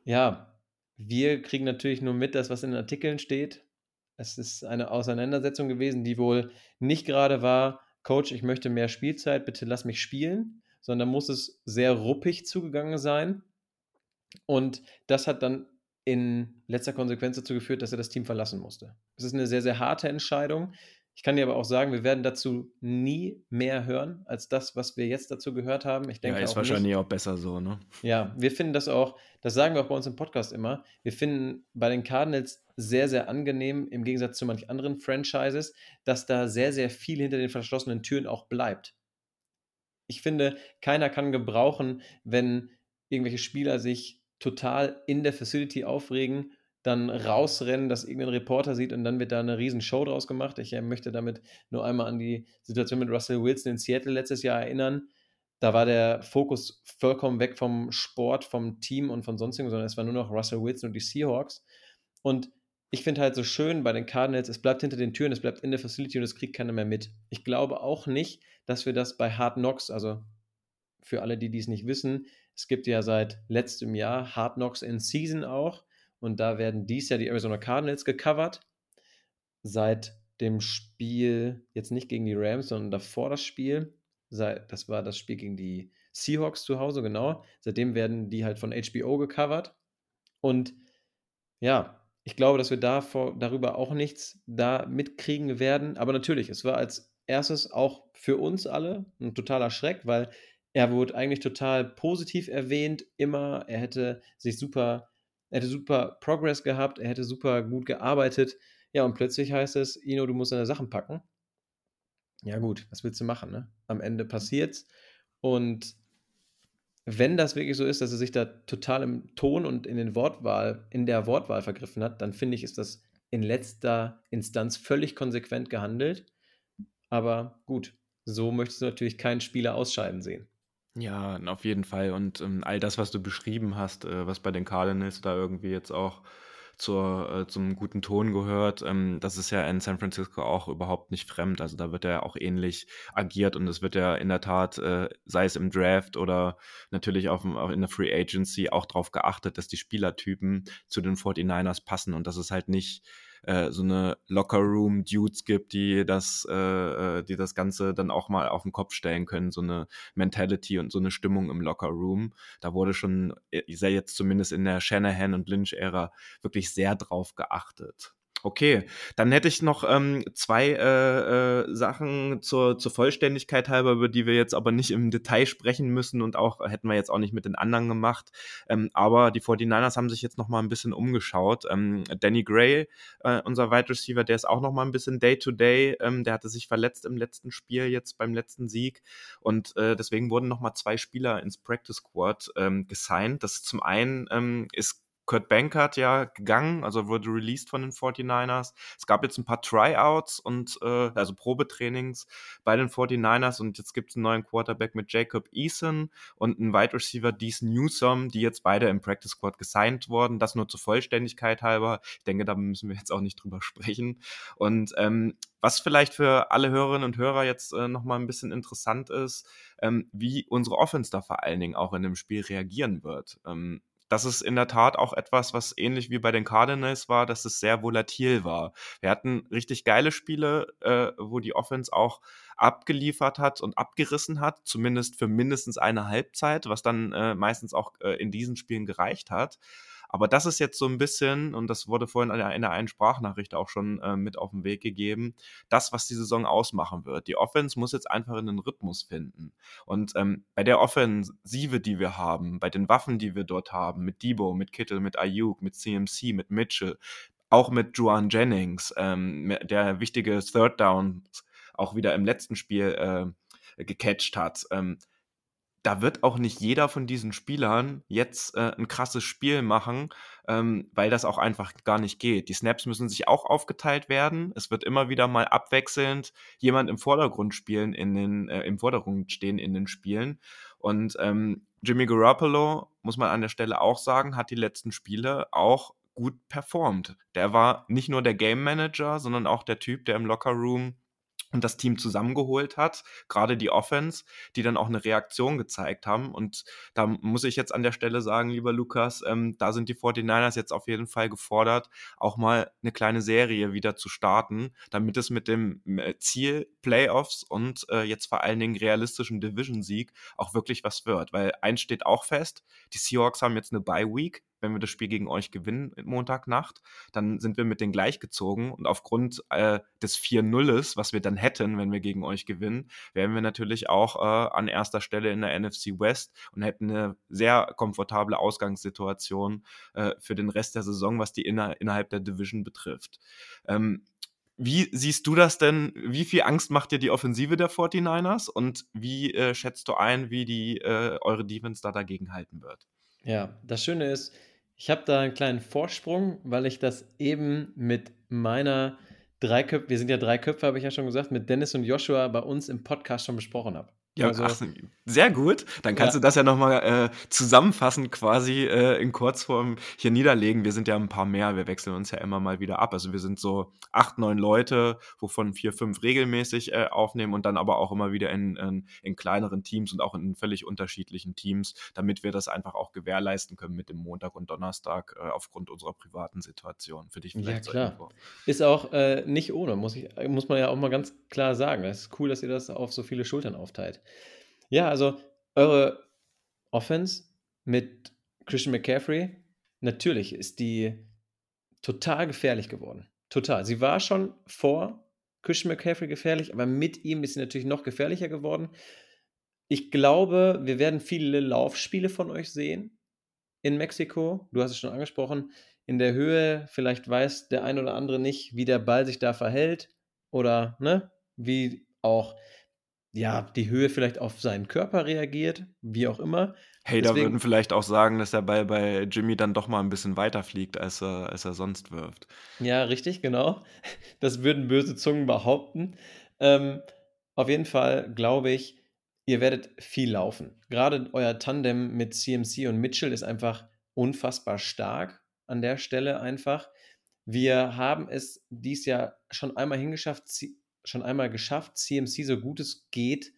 ja, wir kriegen natürlich nur mit das, was in den Artikeln steht. Es ist eine Auseinandersetzung gewesen, die wohl nicht gerade war, Coach, ich möchte mehr Spielzeit, bitte lass mich spielen, sondern muss es sehr ruppig zugegangen sein. Und das hat dann in letzter Konsequenz dazu geführt, dass er das Team verlassen musste. Es ist eine sehr, sehr harte Entscheidung. Ich kann dir aber auch sagen, wir werden dazu nie mehr hören als das, was wir jetzt dazu gehört haben. Ich denke ja, ist auch wahrscheinlich nicht, auch besser so, ne? Ja, wir finden das auch, das sagen wir auch bei uns im Podcast immer, wir finden bei den Cardinals sehr, sehr angenehm, im Gegensatz zu manch anderen Franchises, dass da sehr, sehr viel hinter den verschlossenen Türen auch bleibt. Ich finde, keiner kann gebrauchen, wenn irgendwelche Spieler sich total in der Facility aufregen dann rausrennen, dass irgendein Reporter sieht und dann wird da eine riesen Show draus gemacht. Ich äh, möchte damit nur einmal an die Situation mit Russell Wilson in Seattle letztes Jahr erinnern. Da war der Fokus vollkommen weg vom Sport, vom Team und von sonstigen, sondern es war nur noch Russell Wilson und die Seahawks. Und ich finde halt so schön bei den Cardinals, es bleibt hinter den Türen, es bleibt in der Facility und es kriegt keiner mehr mit. Ich glaube auch nicht, dass wir das bei Hard Knocks, also für alle, die dies nicht wissen, es gibt ja seit letztem Jahr Hard Knocks in Season auch. Und da werden dies Jahr die Arizona Cardinals gecovert. Seit dem Spiel, jetzt nicht gegen die Rams, sondern davor das Spiel. Das war das Spiel gegen die Seahawks zu Hause, genau. Seitdem werden die halt von HBO gecovert. Und ja, ich glaube, dass wir davor, darüber auch nichts da mitkriegen werden. Aber natürlich, es war als erstes auch für uns alle ein totaler Schreck, weil er wurde eigentlich total positiv erwähnt, immer. Er hätte sich super er hätte super Progress gehabt, er hätte super gut gearbeitet. Ja, und plötzlich heißt es, Ino, du musst deine Sachen packen. Ja, gut, was willst du machen, ne? Am Ende passiert's. Und wenn das wirklich so ist, dass er sich da total im Ton und in den Wortwahl, in der Wortwahl vergriffen hat, dann finde ich, ist das in letzter Instanz völlig konsequent gehandelt. Aber gut, so möchtest du natürlich keinen Spieler ausscheiden sehen. Ja, auf jeden Fall. Und ähm, all das, was du beschrieben hast, äh, was bei den Cardinals da irgendwie jetzt auch zur, äh, zum guten Ton gehört, ähm, das ist ja in San Francisco auch überhaupt nicht fremd. Also da wird ja auch ähnlich agiert und es wird ja in der Tat, äh, sei es im Draft oder natürlich auch, auch in der Free Agency, auch darauf geachtet, dass die Spielertypen zu den 49ers passen und dass es halt nicht äh, so eine Locker-Room-Dudes gibt, die das, äh, äh, die das Ganze dann auch mal auf den Kopf stellen können, so eine Mentality und so eine Stimmung im Locker-Room. Da wurde schon, äh, ich sehe jetzt zumindest in der Shanahan- und Lynch-Ära wirklich sehr drauf geachtet. Okay, dann hätte ich noch ähm, zwei äh, äh, Sachen zur, zur Vollständigkeit halber, über die wir jetzt aber nicht im Detail sprechen müssen und auch hätten wir jetzt auch nicht mit den anderen gemacht. Ähm, aber die 49ers haben sich jetzt noch mal ein bisschen umgeschaut. Ähm, Danny Gray, äh, unser Wide Receiver, der ist auch noch mal ein bisschen Day-to-Day. -Day. der hatte sich verletzt im letzten Spiel, jetzt beim letzten Sieg. Und äh, deswegen wurden noch mal zwei Spieler ins Practice Squad ähm, gesigned. Das zum einen ähm, ist Kurt Bankert ja gegangen, also wurde released von den 49ers. Es gab jetzt ein paar Tryouts und äh, also Probetrainings bei den 49ers und jetzt gibt es einen neuen Quarterback mit Jacob Eason und einen Wide Receiver Dees Newsom, die jetzt beide im Practice Squad gesigned wurden. Das nur zur Vollständigkeit halber. Ich denke, da müssen wir jetzt auch nicht drüber (laughs) sprechen. Und ähm, was vielleicht für alle Hörerinnen und Hörer jetzt äh, nochmal ein bisschen interessant ist, ähm, wie unsere Offense da vor allen Dingen auch in dem Spiel reagieren wird. Ähm, das ist in der Tat auch etwas, was ähnlich wie bei den Cardinals war, dass es sehr volatil war. Wir hatten richtig geile Spiele, äh, wo die Offense auch abgeliefert hat und abgerissen hat, zumindest für mindestens eine Halbzeit, was dann äh, meistens auch äh, in diesen Spielen gereicht hat. Aber das ist jetzt so ein bisschen, und das wurde vorhin in der einen Sprachnachricht auch schon äh, mit auf den Weg gegeben, das, was die Saison ausmachen wird. Die Offense muss jetzt einfach in den Rhythmus finden. Und ähm, bei der Offensive, die wir haben, bei den Waffen, die wir dort haben, mit Debo, mit Kittel, mit Ayuk, mit CMC, mit Mitchell, auch mit Juan Jennings, ähm, der wichtige Third Down auch wieder im letzten Spiel äh, gecatcht hat. Ähm, da wird auch nicht jeder von diesen Spielern jetzt äh, ein krasses Spiel machen, ähm, weil das auch einfach gar nicht geht. Die Snaps müssen sich auch aufgeteilt werden. Es wird immer wieder mal abwechselnd jemand im Vordergrund spielen in den, äh, im Vordergrund stehen in den Spielen. Und ähm, Jimmy Garoppolo, muss man an der Stelle auch sagen, hat die letzten Spiele auch gut performt. Der war nicht nur der Game Manager, sondern auch der Typ, der im Locker Room und das Team zusammengeholt hat, gerade die Offense, die dann auch eine Reaktion gezeigt haben. Und da muss ich jetzt an der Stelle sagen, lieber Lukas, ähm, da sind die 49ers jetzt auf jeden Fall gefordert, auch mal eine kleine Serie wieder zu starten, damit es mit dem äh, Ziel Playoffs und äh, jetzt vor allen Dingen realistischen Division-Sieg auch wirklich was wird. Weil eins steht auch fest, die Seahawks haben jetzt eine Bye-Week, wenn wir das Spiel gegen euch gewinnen Montagnacht, dann sind wir mit denen gleichgezogen und aufgrund äh, des 4-0s, was wir dann hätten, wenn wir gegen euch gewinnen, wären wir natürlich auch äh, an erster Stelle in der NFC West und hätten eine sehr komfortable Ausgangssituation äh, für den Rest der Saison, was die inner innerhalb der Division betrifft. Ähm, wie siehst du das denn? Wie viel Angst macht dir die Offensive der 49ers und wie äh, schätzt du ein, wie die äh, eure Defense da dagegen halten wird? Ja, das Schöne ist, ich habe da einen kleinen Vorsprung, weil ich das eben mit meiner drei Köpfe, wir sind ja drei Köpfe, habe ich ja schon gesagt, mit Dennis und Joshua bei uns im Podcast schon besprochen habe. Ja, also, ach, sehr gut. Dann kannst ja. du das ja nochmal äh, zusammenfassend quasi äh, in Kurzform hier niederlegen. Wir sind ja ein paar mehr, wir wechseln uns ja immer mal wieder ab. Also wir sind so acht, neun Leute, wovon vier, fünf regelmäßig äh, aufnehmen und dann aber auch immer wieder in, in, in, kleineren Teams und auch in völlig unterschiedlichen Teams, damit wir das einfach auch gewährleisten können mit dem Montag und Donnerstag äh, aufgrund unserer privaten Situation. Für dich vielleicht. Ja, klar. Ist auch äh, nicht ohne, muss, ich, muss man ja auch mal ganz klar sagen. Es ist cool, dass ihr das auf so viele Schultern aufteilt. Ja, also eure Offense mit Christian McCaffrey, natürlich ist die total gefährlich geworden. Total. Sie war schon vor Christian McCaffrey gefährlich, aber mit ihm ist sie natürlich noch gefährlicher geworden. Ich glaube, wir werden viele Laufspiele von euch sehen in Mexiko. Du hast es schon angesprochen. In der Höhe, vielleicht weiß der ein oder andere nicht, wie der Ball sich da verhält oder ne, wie auch ja, die Höhe vielleicht auf seinen Körper reagiert, wie auch immer. Hey, da würden vielleicht auch sagen, dass der Ball bei Jimmy dann doch mal ein bisschen weiter fliegt, als er, als er sonst wirft. Ja, richtig, genau. (laughs) Das würden böse Zungen behaupten. Ähm, auf jeden Fall glaube ich, ihr werdet viel laufen. Gerade euer Tandem mit CMC und Mitchell ist einfach unfassbar stark an der Stelle einfach. Wir haben es dies Jahr schon einmal hingeschafft, schon einmal geschafft, CMC so gut es geht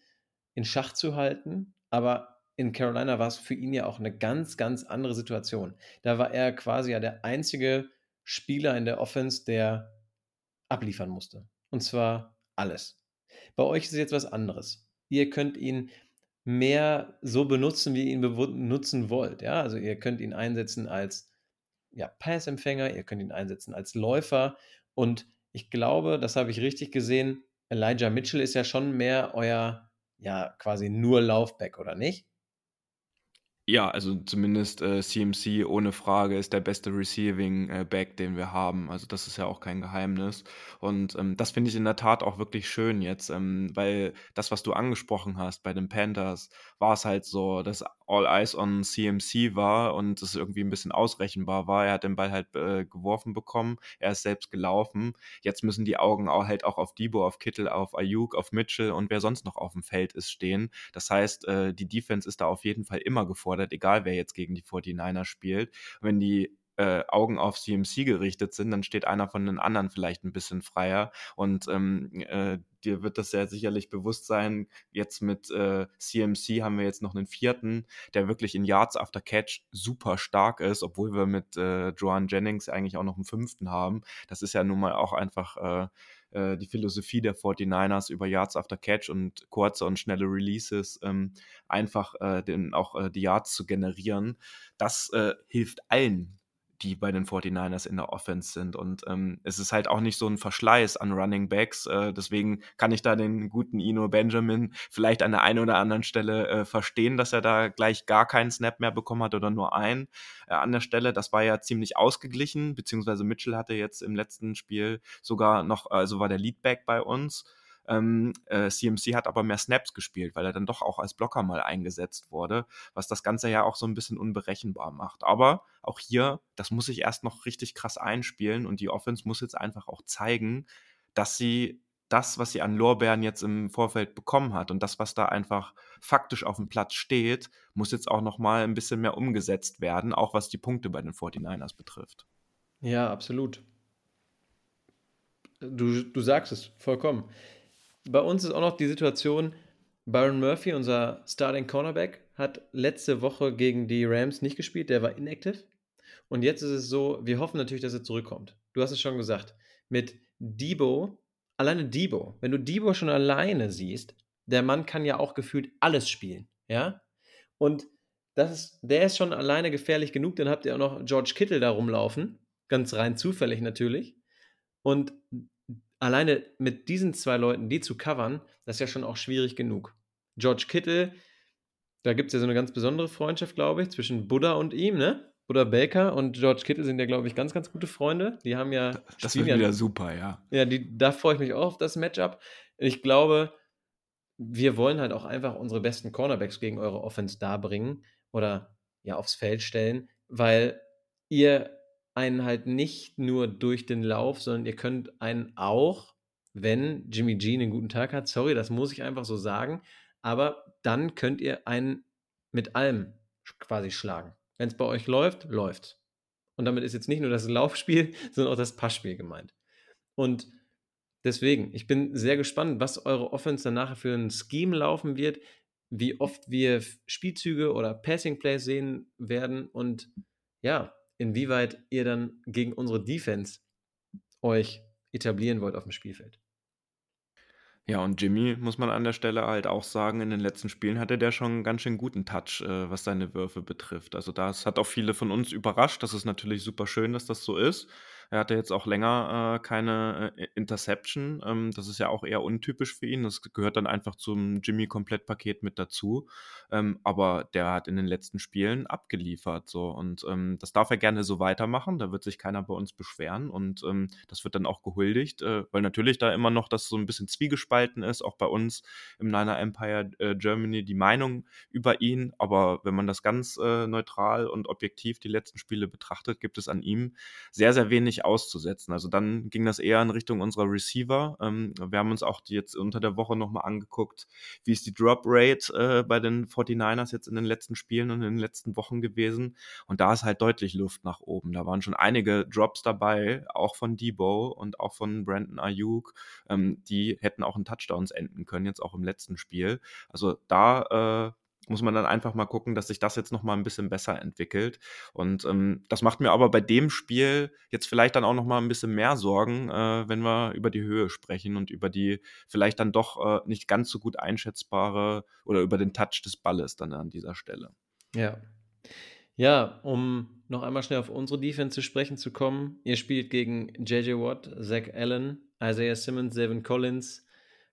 in Schach zu halten, aber in Carolina war es für ihn ja auch eine ganz, ganz andere Situation. Da war er quasi ja der einzige Spieler in der Offense, der abliefern musste. Und zwar alles. Bei euch ist es jetzt was anderes. Ihr könnt ihn mehr so benutzen, wie ihr ihn benutzen wollt. Ja, also ihr könnt ihn einsetzen als ja, Passempfänger, ihr könnt ihn einsetzen als Läufer und ich glaube, das habe ich richtig gesehen. Elijah Mitchell ist ja schon mehr euer, ja, quasi nur Laufback, oder nicht? Ja, also zumindest äh, CMC ohne Frage ist der beste Receiving äh, Back, den wir haben. Also das ist ja auch kein Geheimnis. Und ähm, das finde ich in der Tat auch wirklich schön jetzt, ähm, weil das, was du angesprochen hast bei den Panthers, war es halt so, dass All Eyes on CMC war und es irgendwie ein bisschen ausrechenbar war. Er hat den Ball halt äh, geworfen bekommen, er ist selbst gelaufen. Jetzt müssen die Augen auch halt auch auf Debo, auf Kittel, auf Ayuk, auf Mitchell und wer sonst noch auf dem Feld ist stehen. Das heißt, äh, die Defense ist da auf jeden Fall immer gefordert gefordert, egal wer jetzt gegen die 49er spielt. Wenn die äh, Augen auf CMC gerichtet sind, dann steht einer von den anderen vielleicht ein bisschen freier. Und ähm, äh, dir wird das ja sicherlich bewusst sein, jetzt mit äh, CMC haben wir jetzt noch einen vierten, der wirklich in Yards after Catch super stark ist, obwohl wir mit äh, Joan Jennings eigentlich auch noch einen fünften haben. Das ist ja nun mal auch einfach äh, die Philosophie der 49ers über Yards after Catch und kurze und schnelle Releases ähm, einfach äh, den, auch äh, die Yards zu generieren. Das äh, hilft allen die bei den 49ers in der Offense sind. Und ähm, es ist halt auch nicht so ein Verschleiß an Running Backs. Äh, deswegen kann ich da den guten Ino Benjamin vielleicht an der einen oder anderen Stelle äh, verstehen, dass er da gleich gar keinen Snap mehr bekommen hat oder nur einen äh, an der Stelle. Das war ja ziemlich ausgeglichen, beziehungsweise Mitchell hatte jetzt im letzten Spiel sogar noch, also war der Leadback bei uns. Ähm, äh, CMC hat aber mehr Snaps gespielt, weil er dann doch auch als Blocker mal eingesetzt wurde, was das Ganze ja auch so ein bisschen unberechenbar macht. Aber auch hier, das muss ich erst noch richtig krass einspielen und die Offense muss jetzt einfach auch zeigen, dass sie das, was sie an Lorbeeren jetzt im Vorfeld bekommen hat und das, was da einfach faktisch auf dem Platz steht, muss jetzt auch noch mal ein bisschen mehr umgesetzt werden, auch was die Punkte bei den 49ers betrifft. Ja, absolut. Du, du sagst es vollkommen bei uns ist auch noch die Situation, Byron Murphy, unser Starting Cornerback, hat letzte Woche gegen die Rams nicht gespielt, der war inactive. Und jetzt ist es so, wir hoffen natürlich, dass er zurückkommt. Du hast es schon gesagt, mit Debo, alleine Debo, wenn du Debo schon alleine siehst, der Mann kann ja auch gefühlt alles spielen, ja? Und das ist, der ist schon alleine gefährlich genug, dann habt ihr auch noch George Kittle da rumlaufen, ganz rein zufällig natürlich. Und alleine mit diesen zwei Leuten, die zu covern, das ist ja schon auch schwierig genug. George Kittle, da gibt es ja so eine ganz besondere Freundschaft, glaube ich, zwischen Buddha und ihm, ne? Buddha Baker und George Kittle sind ja, glaube ich, ganz, ganz gute Freunde. Die haben ja. Das wird ja, wieder super, ja. Ja, die, da freue ich mich auch auf das Matchup. Ich glaube, wir wollen halt auch einfach unsere besten Cornerbacks gegen eure Offense darbringen oder ja aufs Feld stellen, weil ihr einen halt nicht nur durch den Lauf, sondern ihr könnt einen auch, wenn Jimmy G einen guten Tag hat, sorry, das muss ich einfach so sagen, aber dann könnt ihr einen mit allem quasi schlagen. Wenn es bei euch läuft, läuft. Und damit ist jetzt nicht nur das Laufspiel, (laughs) sondern auch das Passspiel gemeint. Und deswegen, ich bin sehr gespannt, was eure Offense dann nachher für ein Scheme laufen wird, wie oft wir Spielzüge oder Passing Plays sehen werden und ja, inwieweit ihr dann gegen unsere Defense euch etablieren wollt auf dem Spielfeld. Ja, und Jimmy, muss man an der Stelle halt auch sagen, in den letzten Spielen hatte der schon einen ganz schön guten Touch, äh, was seine Würfe betrifft. Also das hat auch viele von uns überrascht. Das ist natürlich super schön, dass das so ist. Er hatte jetzt auch länger äh, keine äh, Interception. Ähm, das ist ja auch eher untypisch für ihn. Das gehört dann einfach zum Jimmy-Komplettpaket mit dazu. Ähm, aber der hat in den letzten Spielen abgeliefert. So. Und ähm, das darf er gerne so weitermachen. Da wird sich keiner bei uns beschweren. Und ähm, das wird dann auch gehuldigt, äh, weil natürlich da immer noch das so ein bisschen zwiegespalten ist, auch bei uns im Niner Empire äh, Germany, die Meinung über ihn. Aber wenn man das ganz äh, neutral und objektiv die letzten Spiele betrachtet, gibt es an ihm sehr, sehr wenig nicht auszusetzen. Also dann ging das eher in Richtung unserer Receiver. Ähm, wir haben uns auch jetzt unter der Woche nochmal angeguckt, wie ist die Drop Rate äh, bei den 49ers jetzt in den letzten Spielen und in den letzten Wochen gewesen. Und da ist halt deutlich Luft nach oben. Da waren schon einige Drops dabei, auch von Debo und auch von Brandon Ayuk. Ähm, die hätten auch in Touchdowns enden können, jetzt auch im letzten Spiel. Also da äh, muss man dann einfach mal gucken, dass sich das jetzt noch mal ein bisschen besser entwickelt. Und ähm, das macht mir aber bei dem Spiel jetzt vielleicht dann auch noch mal ein bisschen mehr Sorgen, äh, wenn wir über die Höhe sprechen und über die vielleicht dann doch äh, nicht ganz so gut einschätzbare oder über den Touch des Balles dann an dieser Stelle. Ja. Ja, um noch einmal schnell auf unsere Defense zu sprechen zu kommen. Ihr spielt gegen JJ Watt, Zach Allen, Isaiah Simmons, Devin Collins,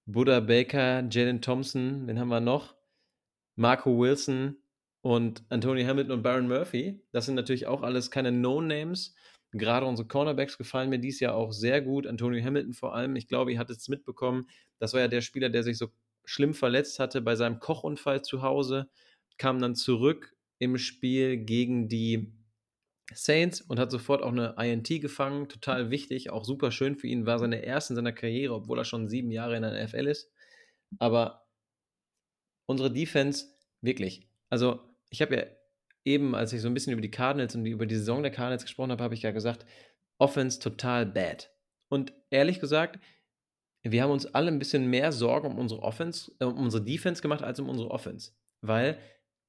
Buddha Baker, Jalen Thompson, wen haben wir noch? Marco Wilson und Anthony Hamilton und Baron Murphy. Das sind natürlich auch alles keine No-Names. Gerade unsere Cornerbacks gefallen mir dies Jahr auch sehr gut. Anthony Hamilton vor allem. Ich glaube, ihr hattet es mitbekommen. Das war ja der Spieler, der sich so schlimm verletzt hatte bei seinem Kochunfall zu Hause. Kam dann zurück im Spiel gegen die Saints und hat sofort auch eine INT gefangen. Total wichtig, auch super schön für ihn. War seine erste in seiner Karriere, obwohl er schon sieben Jahre in der NFL ist. Aber unsere Defense, wirklich. Also, ich habe ja eben, als ich so ein bisschen über die Cardinals und über die Saison der Cardinals gesprochen habe, habe ich ja gesagt, Offense total bad. Und ehrlich gesagt, wir haben uns alle ein bisschen mehr Sorgen um unsere Offense, äh, um unsere Defense gemacht als um unsere Offense. Weil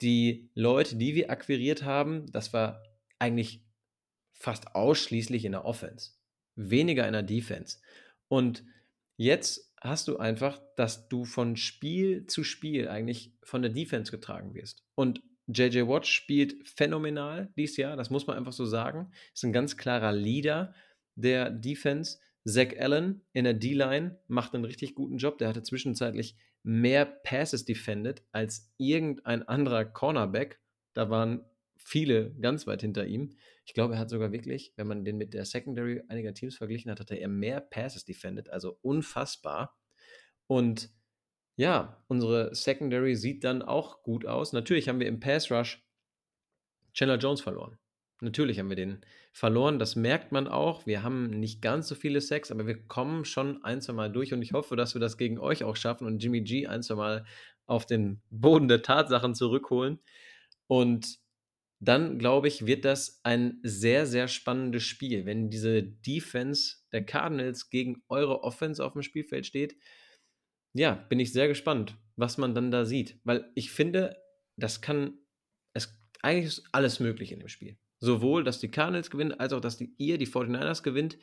die Leute, die wir akquiriert haben, das war eigentlich fast ausschließlich in der Offense. Weniger in der Defense. Und jetzt hast du einfach, dass du von Spiel zu Spiel eigentlich von der Defense getragen wirst. Und JJ Watt spielt phänomenal dieses Jahr, das muss man einfach so sagen. Ist ein ganz klarer Leader der Defense. Zach Allen in der D-Line macht einen richtig guten Job. Der hatte zwischenzeitlich mehr Passes defended als irgendein anderer Cornerback. Da waren viele ganz weit hinter ihm. Ich glaube, er hat sogar wirklich, wenn man den mit der Secondary einiger Teams verglichen hat, hatte er mehr Passes defended, also unfassbar. Und ja, unsere Secondary sieht dann auch gut aus. Natürlich haben wir im Pass Rush Chandler Jones verloren. Natürlich haben wir den verloren, das merkt man auch. Wir haben nicht ganz so viele Sacks, aber wir kommen schon ein, zwei Mal durch und ich hoffe, dass wir das gegen euch auch schaffen und Jimmy G ein, zwei Mal auf den Boden der Tatsachen zurückholen. Und dann glaube ich, wird das ein sehr, sehr spannendes Spiel. Wenn diese Defense der Cardinals gegen eure Offense auf dem Spielfeld steht, ja, bin ich sehr gespannt, was man dann da sieht. Weil ich finde, das kann, es, eigentlich ist alles möglich in dem Spiel. Sowohl, dass die Cardinals gewinnen, als auch, dass die, ihr, die 49ers, gewinnt.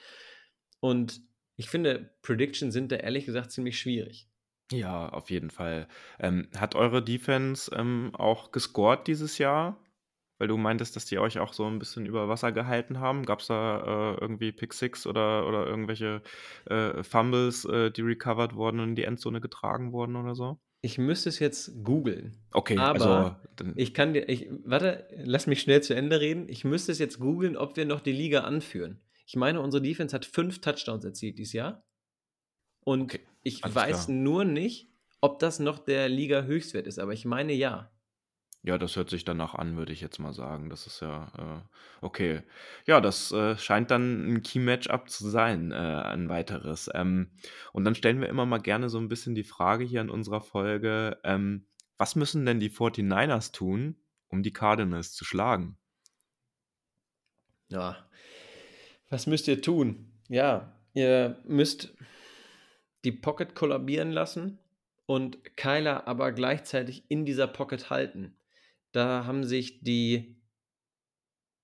Und ich finde, Predictions sind da ehrlich gesagt ziemlich schwierig. Ja, auf jeden Fall. Ähm, hat eure Defense ähm, auch gescored dieses Jahr? Weil du meintest, dass die euch auch so ein bisschen über Wasser gehalten haben. Gab es da äh, irgendwie Pick Six oder, oder irgendwelche äh, Fumbles, äh, die recovered wurden und in die Endzone getragen wurden oder so? Ich müsste es jetzt googeln. Okay, Aber also ich kann dir, ich, warte, lass mich schnell zu Ende reden. Ich müsste es jetzt googeln, ob wir noch die Liga anführen. Ich meine, unsere Defense hat fünf Touchdowns erzielt dieses Jahr. Und Okay, ich weiß klar. nur nicht, ob das noch der Liga-Höchstwert ist. Aber ich meine ja. Ja, das hört sich danach an, würde ich jetzt mal sagen. Das ist ja äh, okay. Ja, das äh, scheint dann ein Key-Matchup zu sein, äh, ein weiteres. Ähm, und dann stellen wir immer mal gerne so ein bisschen die Frage hier in unserer Folge, ähm, was müssen denn die 49ers tun, um die Cardinals zu schlagen? Ja. Was müsst ihr tun? Ja, ihr müsst die Pocket kollabieren lassen und Kyler aber gleichzeitig in dieser Pocket halten. Da haben sich die.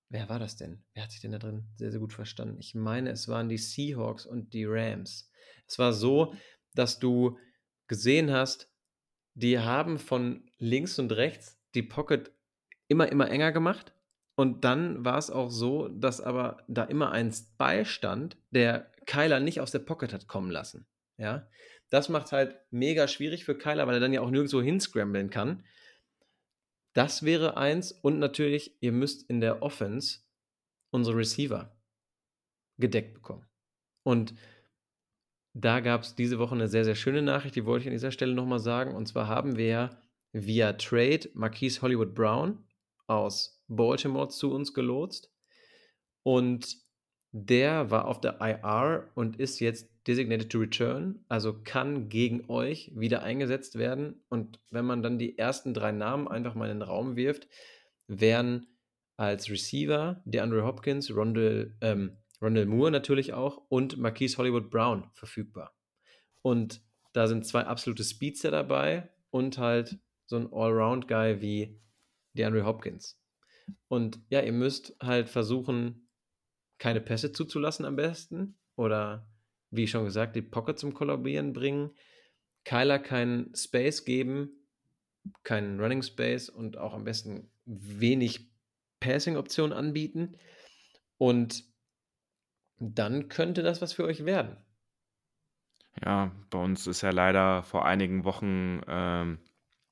Wer war das denn? Wer hat sich denn da drin sehr, sehr gut verstanden? Ich meine, es waren die Seahawks und die Rams. Es war so, dass du gesehen hast, die haben von links und rechts die Pocket immer, immer enger gemacht. Und dann war es auch so, dass aber da immer ein Spy stand, der Kyler nicht aus der Pocket hat kommen lassen. Ja, das macht halt mega schwierig für Kyler, weil er dann ja auch nirgendwo hinscramblen kann. Das wäre eins. Und natürlich, ihr müsst in der Offense unsere Receiver gedeckt bekommen. Und da gab es diese Woche eine sehr, sehr schöne Nachricht, die wollte ich an dieser Stelle nochmal sagen. Und zwar haben wir via Trade Marquise Hollywood Brown aus Baltimore zu uns gelotst. Und der war auf der IR und ist jetzt designated to return, also kann gegen euch wieder eingesetzt werden. Und wenn man dann die ersten drei Namen einfach mal in den Raum wirft, wären als Receiver DeAndre Hopkins, Rondell, ähm, Rondell Moore natürlich auch und Marquise Hollywood Brown verfügbar. Und da sind zwei absolute Speedster dabei und halt so ein Allround-Guy wie DeAndre Hopkins. Und ja, ihr müsst halt versuchen, keine Pässe zuzulassen am besten. Oder wie schon gesagt, die Pocket zum Kollabieren bringen. Kyler keinen Space geben, keinen Running Space und auch am besten wenig Passing-Optionen anbieten. Und dann könnte das was für euch werden. Ja, bei uns ist ja leider vor einigen Wochen ähm,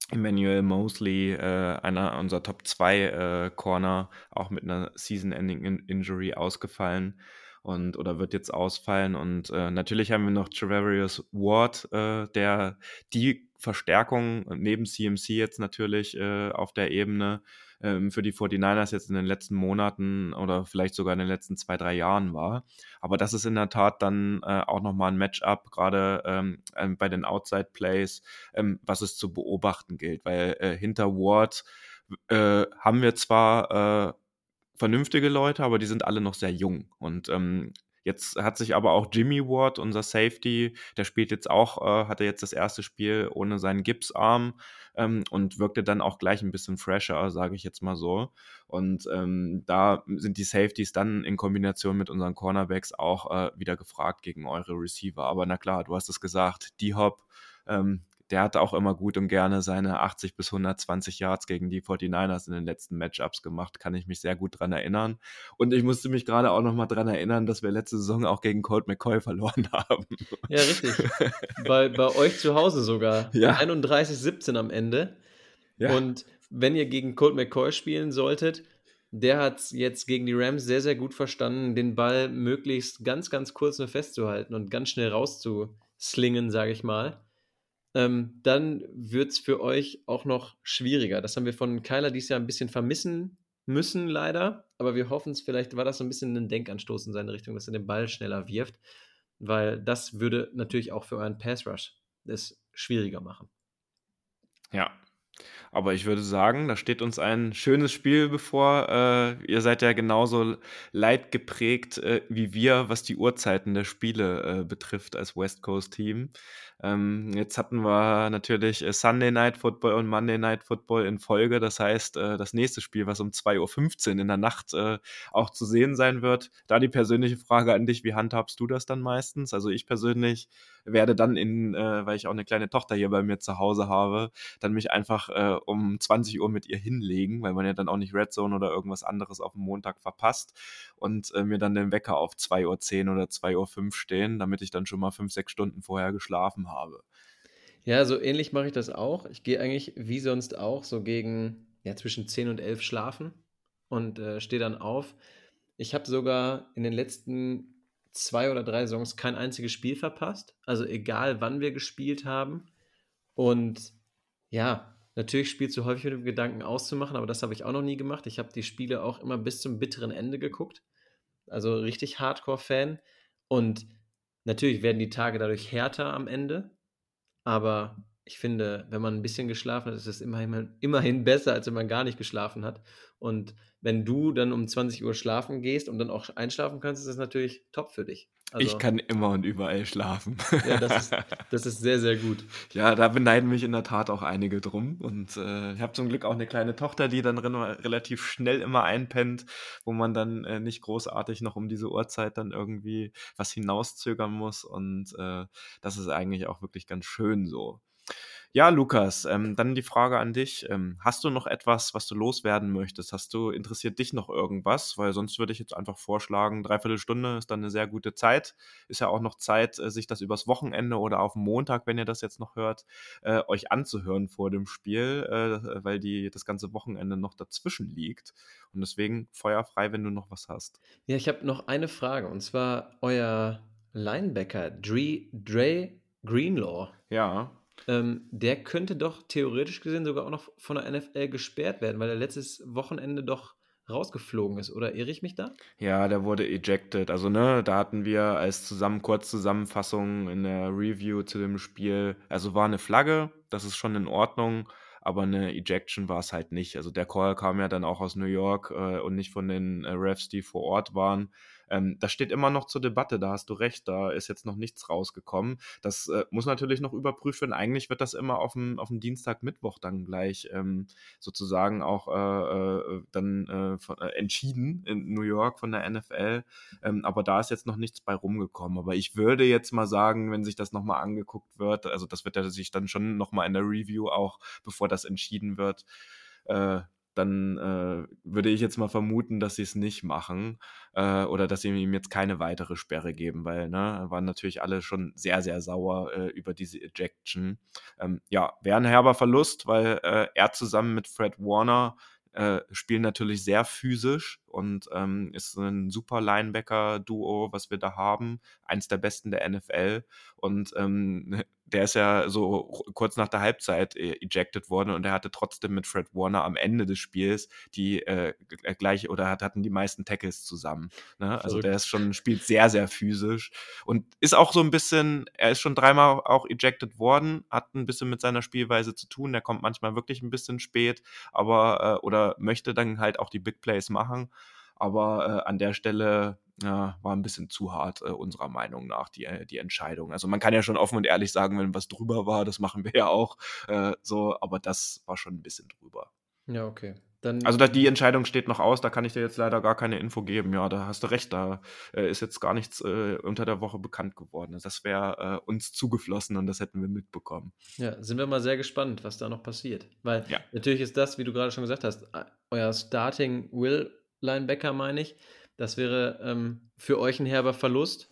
Emmanuel Mosley, äh, einer unserer Top 2 äh, Corner, auch mit einer Season-Ending-Injury ausgefallen und oder wird jetzt ausfallen. Und äh, natürlich haben wir noch Treverius Ward, äh, der die Verstärkung neben CMC jetzt natürlich äh, auf der Ebene ähm, für die 49ers jetzt in den letzten Monaten oder vielleicht sogar in den letzten zwei, drei Jahren war. Aber das ist in der Tat dann äh, auch nochmal ein Matchup, gerade ähm, ähm, bei den Outside Plays, ähm, was es zu beobachten gilt, weil äh, hinter Ward äh, haben wir zwar äh, vernünftige Leute, aber die sind alle noch sehr jung. Und ähm, jetzt hat sich aber auch Jimmy Ward, unser Safety, der spielt jetzt auch, äh, hatte jetzt das erste Spiel ohne seinen Gipsarm ähm, und wirkte dann auch gleich ein bisschen fresher, sage ich jetzt mal so. Und ähm, da sind die Safeties dann in Kombination mit unseren Cornerbacks auch äh, wieder gefragt gegen eure Receiver. Aber na klar, du hast es gesagt, die Hop, ähm, der hatte auch immer gut und gerne seine 80 bis 120 Yards gegen die 49ers in den letzten Matchups gemacht. Kann ich mich sehr gut dran erinnern. Und ich musste mich gerade auch nochmal dran erinnern, dass wir letzte Saison auch gegen Colt McCoy verloren (laughs) haben. Ja, richtig. bei, bei euch zu Hause sogar. (laughs) Ja. 31-17 am Ende. Ja. Und wenn ihr gegen Colt McCoy spielen solltet, der hat es jetzt gegen die Rams sehr, sehr gut verstanden, den Ball möglichst ganz, ganz kurz nur festzuhalten und ganz schnell rauszuslingen, sage ich mal. Ähm, dann wird es für euch auch noch schwieriger. Das haben wir von Kyler dieses Jahr ein bisschen vermissen müssen, leider. Aber wir hoffen es, vielleicht war das so ein bisschen ein Denkanstoß in seine Richtung, dass er den Ball schneller wirft. Weil das würde natürlich auch für euren Pass Rush es schwieriger machen. Ja, Aber ich würde sagen, da steht uns ein schönes Spiel bevor. Äh, ihr seid ja genauso leidgeprägt äh, wie wir, was die Uhrzeiten der Spiele äh, betrifft als West Coast Team. Ähm, jetzt hatten wir natürlich äh, Sunday Night Football und Monday Night Football in Folge. Das heißt, äh, das nächste Spiel, was um 2.15 Uhr in der Nacht äh, auch zu sehen sein wird. Da die persönliche Frage an dich, wie handhabst du das dann meistens? Also ich persönlich werde dann in, weil ich auch eine kleine Tochter hier bei mir zu Hause habe, dann mich einfach äh, um 20 Uhr mit ihr hinlegen, weil man ja dann auch nicht Red Zone oder irgendwas anderes auf dem Montag verpasst und äh, mir dann den Wecker auf 2.10 Uhr oder 2.05 Uhr stehen, damit ich dann schon mal 5, 6 Stunden vorher geschlafen habe. Ja, so ähnlich mache ich das auch. Ich gehe eigentlich wie sonst auch so gegen ja, zwischen 10 und 11 schlafen und äh, stehe dann auf. Ich habe sogar in den letzten zwei oder drei Saisons kein einziges Spiel verpasst. Also egal, wann wir gespielt haben. Und ja, natürlich spielst du häufig mit dem Gedanken auszumachen, aber das habe ich auch noch nie gemacht. Ich habe die Spiele auch immer bis zum bitteren Ende geguckt. Also richtig Hardcore-Fan. Und natürlich werden die Tage dadurch härter am Ende. Aber ich finde, wenn man ein bisschen geschlafen hat, ist es immerhin, immerhin besser, als wenn man gar nicht geschlafen hat. Und wenn du dann um 20 Uhr schlafen gehst und dann auch einschlafen kannst, ist das natürlich top für dich. Also, ich kann immer und überall schlafen. Ja, das ist, (laughs) das ist sehr, sehr gut. Ja, da beneiden mich in der Tat auch einige drum. Und äh, ich habe zum Glück auch eine kleine Tochter, die dann relativ schnell immer einpennt, wo man dann äh, nicht großartig noch um diese Uhrzeit dann irgendwie was hinauszögern muss. Und äh, das ist eigentlich auch wirklich ganz schön so. Ja, Lukas, ähm, dann die Frage an dich. Ähm, hast du noch etwas, was du loswerden möchtest? Hast du, interessiert dich noch irgendwas? Weil sonst würde ich jetzt einfach vorschlagen, dreiviertel Stunde ist dann eine sehr gute Zeit. Ist ja auch noch Zeit, äh, sich das übers Wochenende oder auf Montag, wenn ihr das jetzt noch hört, äh, euch anzuhören vor dem Spiel, äh, weil die, das ganze Wochenende noch dazwischen liegt. Und deswegen feuerfrei, wenn du noch was hast. Ja, ich habe noch eine Frage und zwar euer Linebacker, Dre, Dre Greenlaw. Ja ähm, der könnte doch theoretisch gesehen sogar auch noch von der NFL gesperrt werden, weil er letztes Wochenende doch rausgeflogen ist, oder irre ich mich da? Ja, der wurde ejected. Also, ne, da hatten wir als zusammen Kurzzusammenfassung in der Review zu dem Spiel, also war eine Flagge, das ist schon in Ordnung, aber eine Ejection war es halt nicht. Also der Call kam ja dann auch aus New York äh, und nicht von den äh, Refs, die vor Ort waren. Ähm, das steht immer noch zur Debatte, da hast du recht, da ist jetzt noch nichts rausgekommen. Das äh, muss natürlich noch überprüft werden. Eigentlich wird das immer auf dem, auf dem Dienstag, Mittwoch dann gleich ähm, sozusagen auch äh, äh dann äh, von, äh, entschieden in New York von der NFL. Ähm, aber da ist jetzt noch nichts bei rumgekommen. Aber ich würde jetzt mal sagen, wenn sich das nochmal angeguckt wird, also das wird ja sich dann schon nochmal in der Review auch, bevor das entschieden wird, äh, dann äh, würde ich jetzt mal vermuten, dass sie es nicht machen äh, oder dass sie ihm jetzt keine weitere Sperre geben, weil ne, waren natürlich alle schon sehr, sehr sauer äh, über diese Ejection. Ähm, ja, wäre ein herber Verlust, weil äh, er zusammen mit Fred Warner äh, spielen natürlich sehr physisch und ähm, ist ein super Linebacker-Duo, was wir da haben. Eins der besten der NFL. Und ähm, der ist ja so kurz nach der Halbzeit äh, ejected worden und er hatte trotzdem mit Fred Warner am Ende des Spiels die äh, äh gleiche oder hat, hatten die meisten Tackles zusammen. Ne? Also der ist schon, spielt sehr, sehr physisch und ist auch so ein bisschen, er ist schon dreimal auch ejected worden, hat ein bisschen mit seiner Spielweise zu tun. Der kommt manchmal wirklich ein bisschen spät, aber äh, oder möchte dann halt auch die Big Plays machen. Aber äh, an der Stelle war ein bisschen zu hart, äh, unserer Meinung nach, die, äh, die Entscheidung. Also man kann ja schon offen und ehrlich sagen, wenn was drüber war, das machen wir ja auch äh, so, aber das war schon ein bisschen drüber. Ja, okay. Dann also da, die Entscheidung steht noch aus, da kann ich dir jetzt leider gar keine Info geben. Ja, da hast du recht, da äh, ist jetzt gar nichts äh, unter der Woche bekannt geworden. Also das wäre äh, uns zugeflossen und das hätten wir mitbekommen. Ja, sind wir mal sehr gespannt, was da noch passiert. Weil ja. natürlich ist das, wie du gerade schon gesagt hast, euer Starting Will Linebacker, meine ich. Das wäre ähm, für euch ein herber Verlust.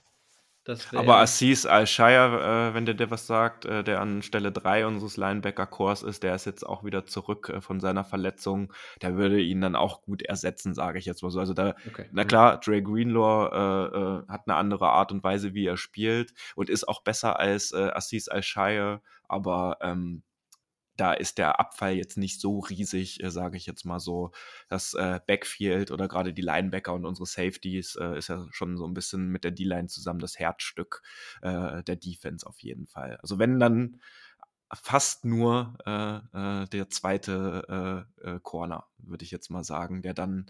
Aber Assis Al-Shire, äh, wenn der dir was sagt, äh, der an Stelle 3 unseres Linebacker-Cores ist, der ist jetzt auch wieder zurück äh, von seiner Verletzung. Der würde ihn dann auch gut ersetzen, sage ich jetzt mal so. Also da, okay. na klar, Dre Greenlaw äh, äh, hat eine andere Art und Weise, wie er spielt und ist auch besser als äh, Assis Al-Shire, aber ähm, da ist der Abfall jetzt nicht so riesig, äh, sage ich jetzt mal so. Das äh, Backfield oder gerade die Linebacker und unsere Safeties äh, ist ja schon so ein bisschen mit der D-Line zusammen das Herzstück äh, der Defense auf jeden Fall. Also wenn dann fast nur äh, äh, der zweite Corner, würde ich jetzt mal sagen, der dann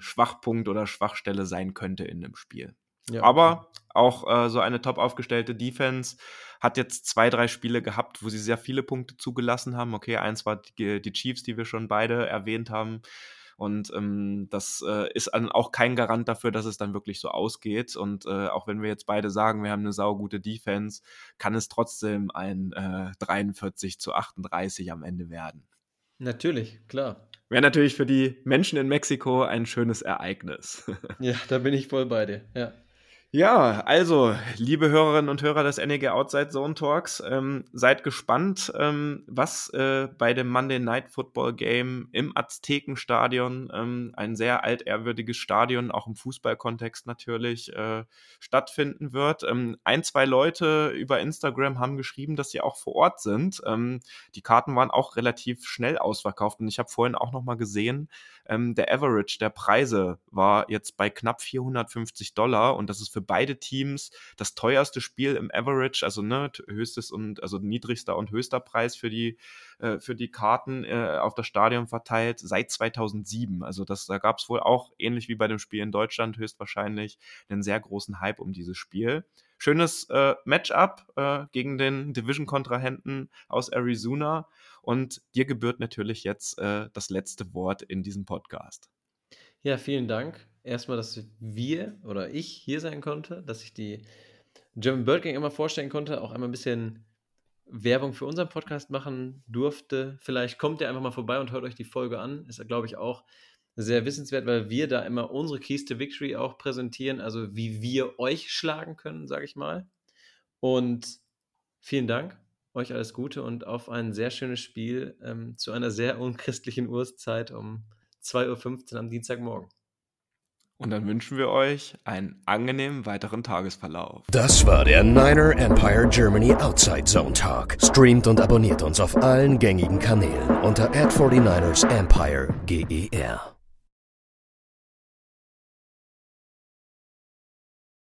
Schwachpunkt oder Schwachstelle sein könnte in dem Spiel. Ja, Aber auch äh, so eine top aufgestellte Defense hat jetzt zwei, drei Spiele gehabt, wo sie sehr viele Punkte zugelassen haben. Okay, eins war die, die Chiefs, die wir schon beide erwähnt haben. Und ähm, das äh, ist dann auch kein Garant dafür, dass es dann wirklich so ausgeht. Und äh, auch wenn wir jetzt beide sagen, wir haben eine saugute Defense, kann es trotzdem ein äh, 43 zu 38 am Ende werden. Natürlich, klar. Wäre natürlich für die Menschen in Mexiko ein schönes Ereignis. ja, da bin ich voll bei dir, ja. Ja, also, liebe Hörerinnen und Hörer des NEG Outside Zone Talks, ähm, seid gespannt, ähm, was äh, bei dem Monday Night Football Game im Aztekenstadion, ähm, ein sehr altehrwürdiges Stadion, auch im Fußballkontext natürlich, äh, stattfinden wird. Ähm, ein, zwei Leute über Instagram haben geschrieben, dass sie auch vor Ort sind. Ähm, die Karten waren auch relativ schnell ausverkauft und ich habe vorhin auch noch mal gesehen, ähm, der Average der Preise war jetzt bei knapp 450 Dollar und das ist für beide Teams das teuerste Spiel im Average, also ne, höchstes und also niedrigster und höchster Preis für die äh, für die Karten äh, auf das Stadion verteilt seit 2007. Also das, da gab es wohl auch ähnlich wie bei dem Spiel in Deutschland höchstwahrscheinlich einen sehr großen Hype um dieses Spiel. Schönes äh, Matchup äh, gegen den Division-Kontrahenten aus Arizona. Und dir gebührt natürlich jetzt äh, das letzte Wort in diesem Podcast. Ja, vielen Dank. Erstmal, dass wir oder ich hier sein konnte, dass ich die German Bird Gang immer vorstellen konnte, auch einmal ein bisschen Werbung für unseren Podcast machen durfte. Vielleicht kommt ihr einfach mal vorbei und hört euch die Folge an. Ist, glaube ich, auch sehr wissenswert, weil wir da immer unsere Keys to Victory auch präsentieren, also wie wir euch schlagen können, sage ich mal. Und vielen Dank, euch alles Gute und auf ein sehr schönes Spiel ähm, zu einer sehr unchristlichen Uhrzeit um 2.15 Uhr am Dienstagmorgen. Und dann wünschen wir euch einen angenehmen weiteren Tagesverlauf. Das war der Niner Empire Germany Outside Zone Talk. Streamt und abonniert uns auf allen gängigen Kanälen unter ad 49 ersempire GER.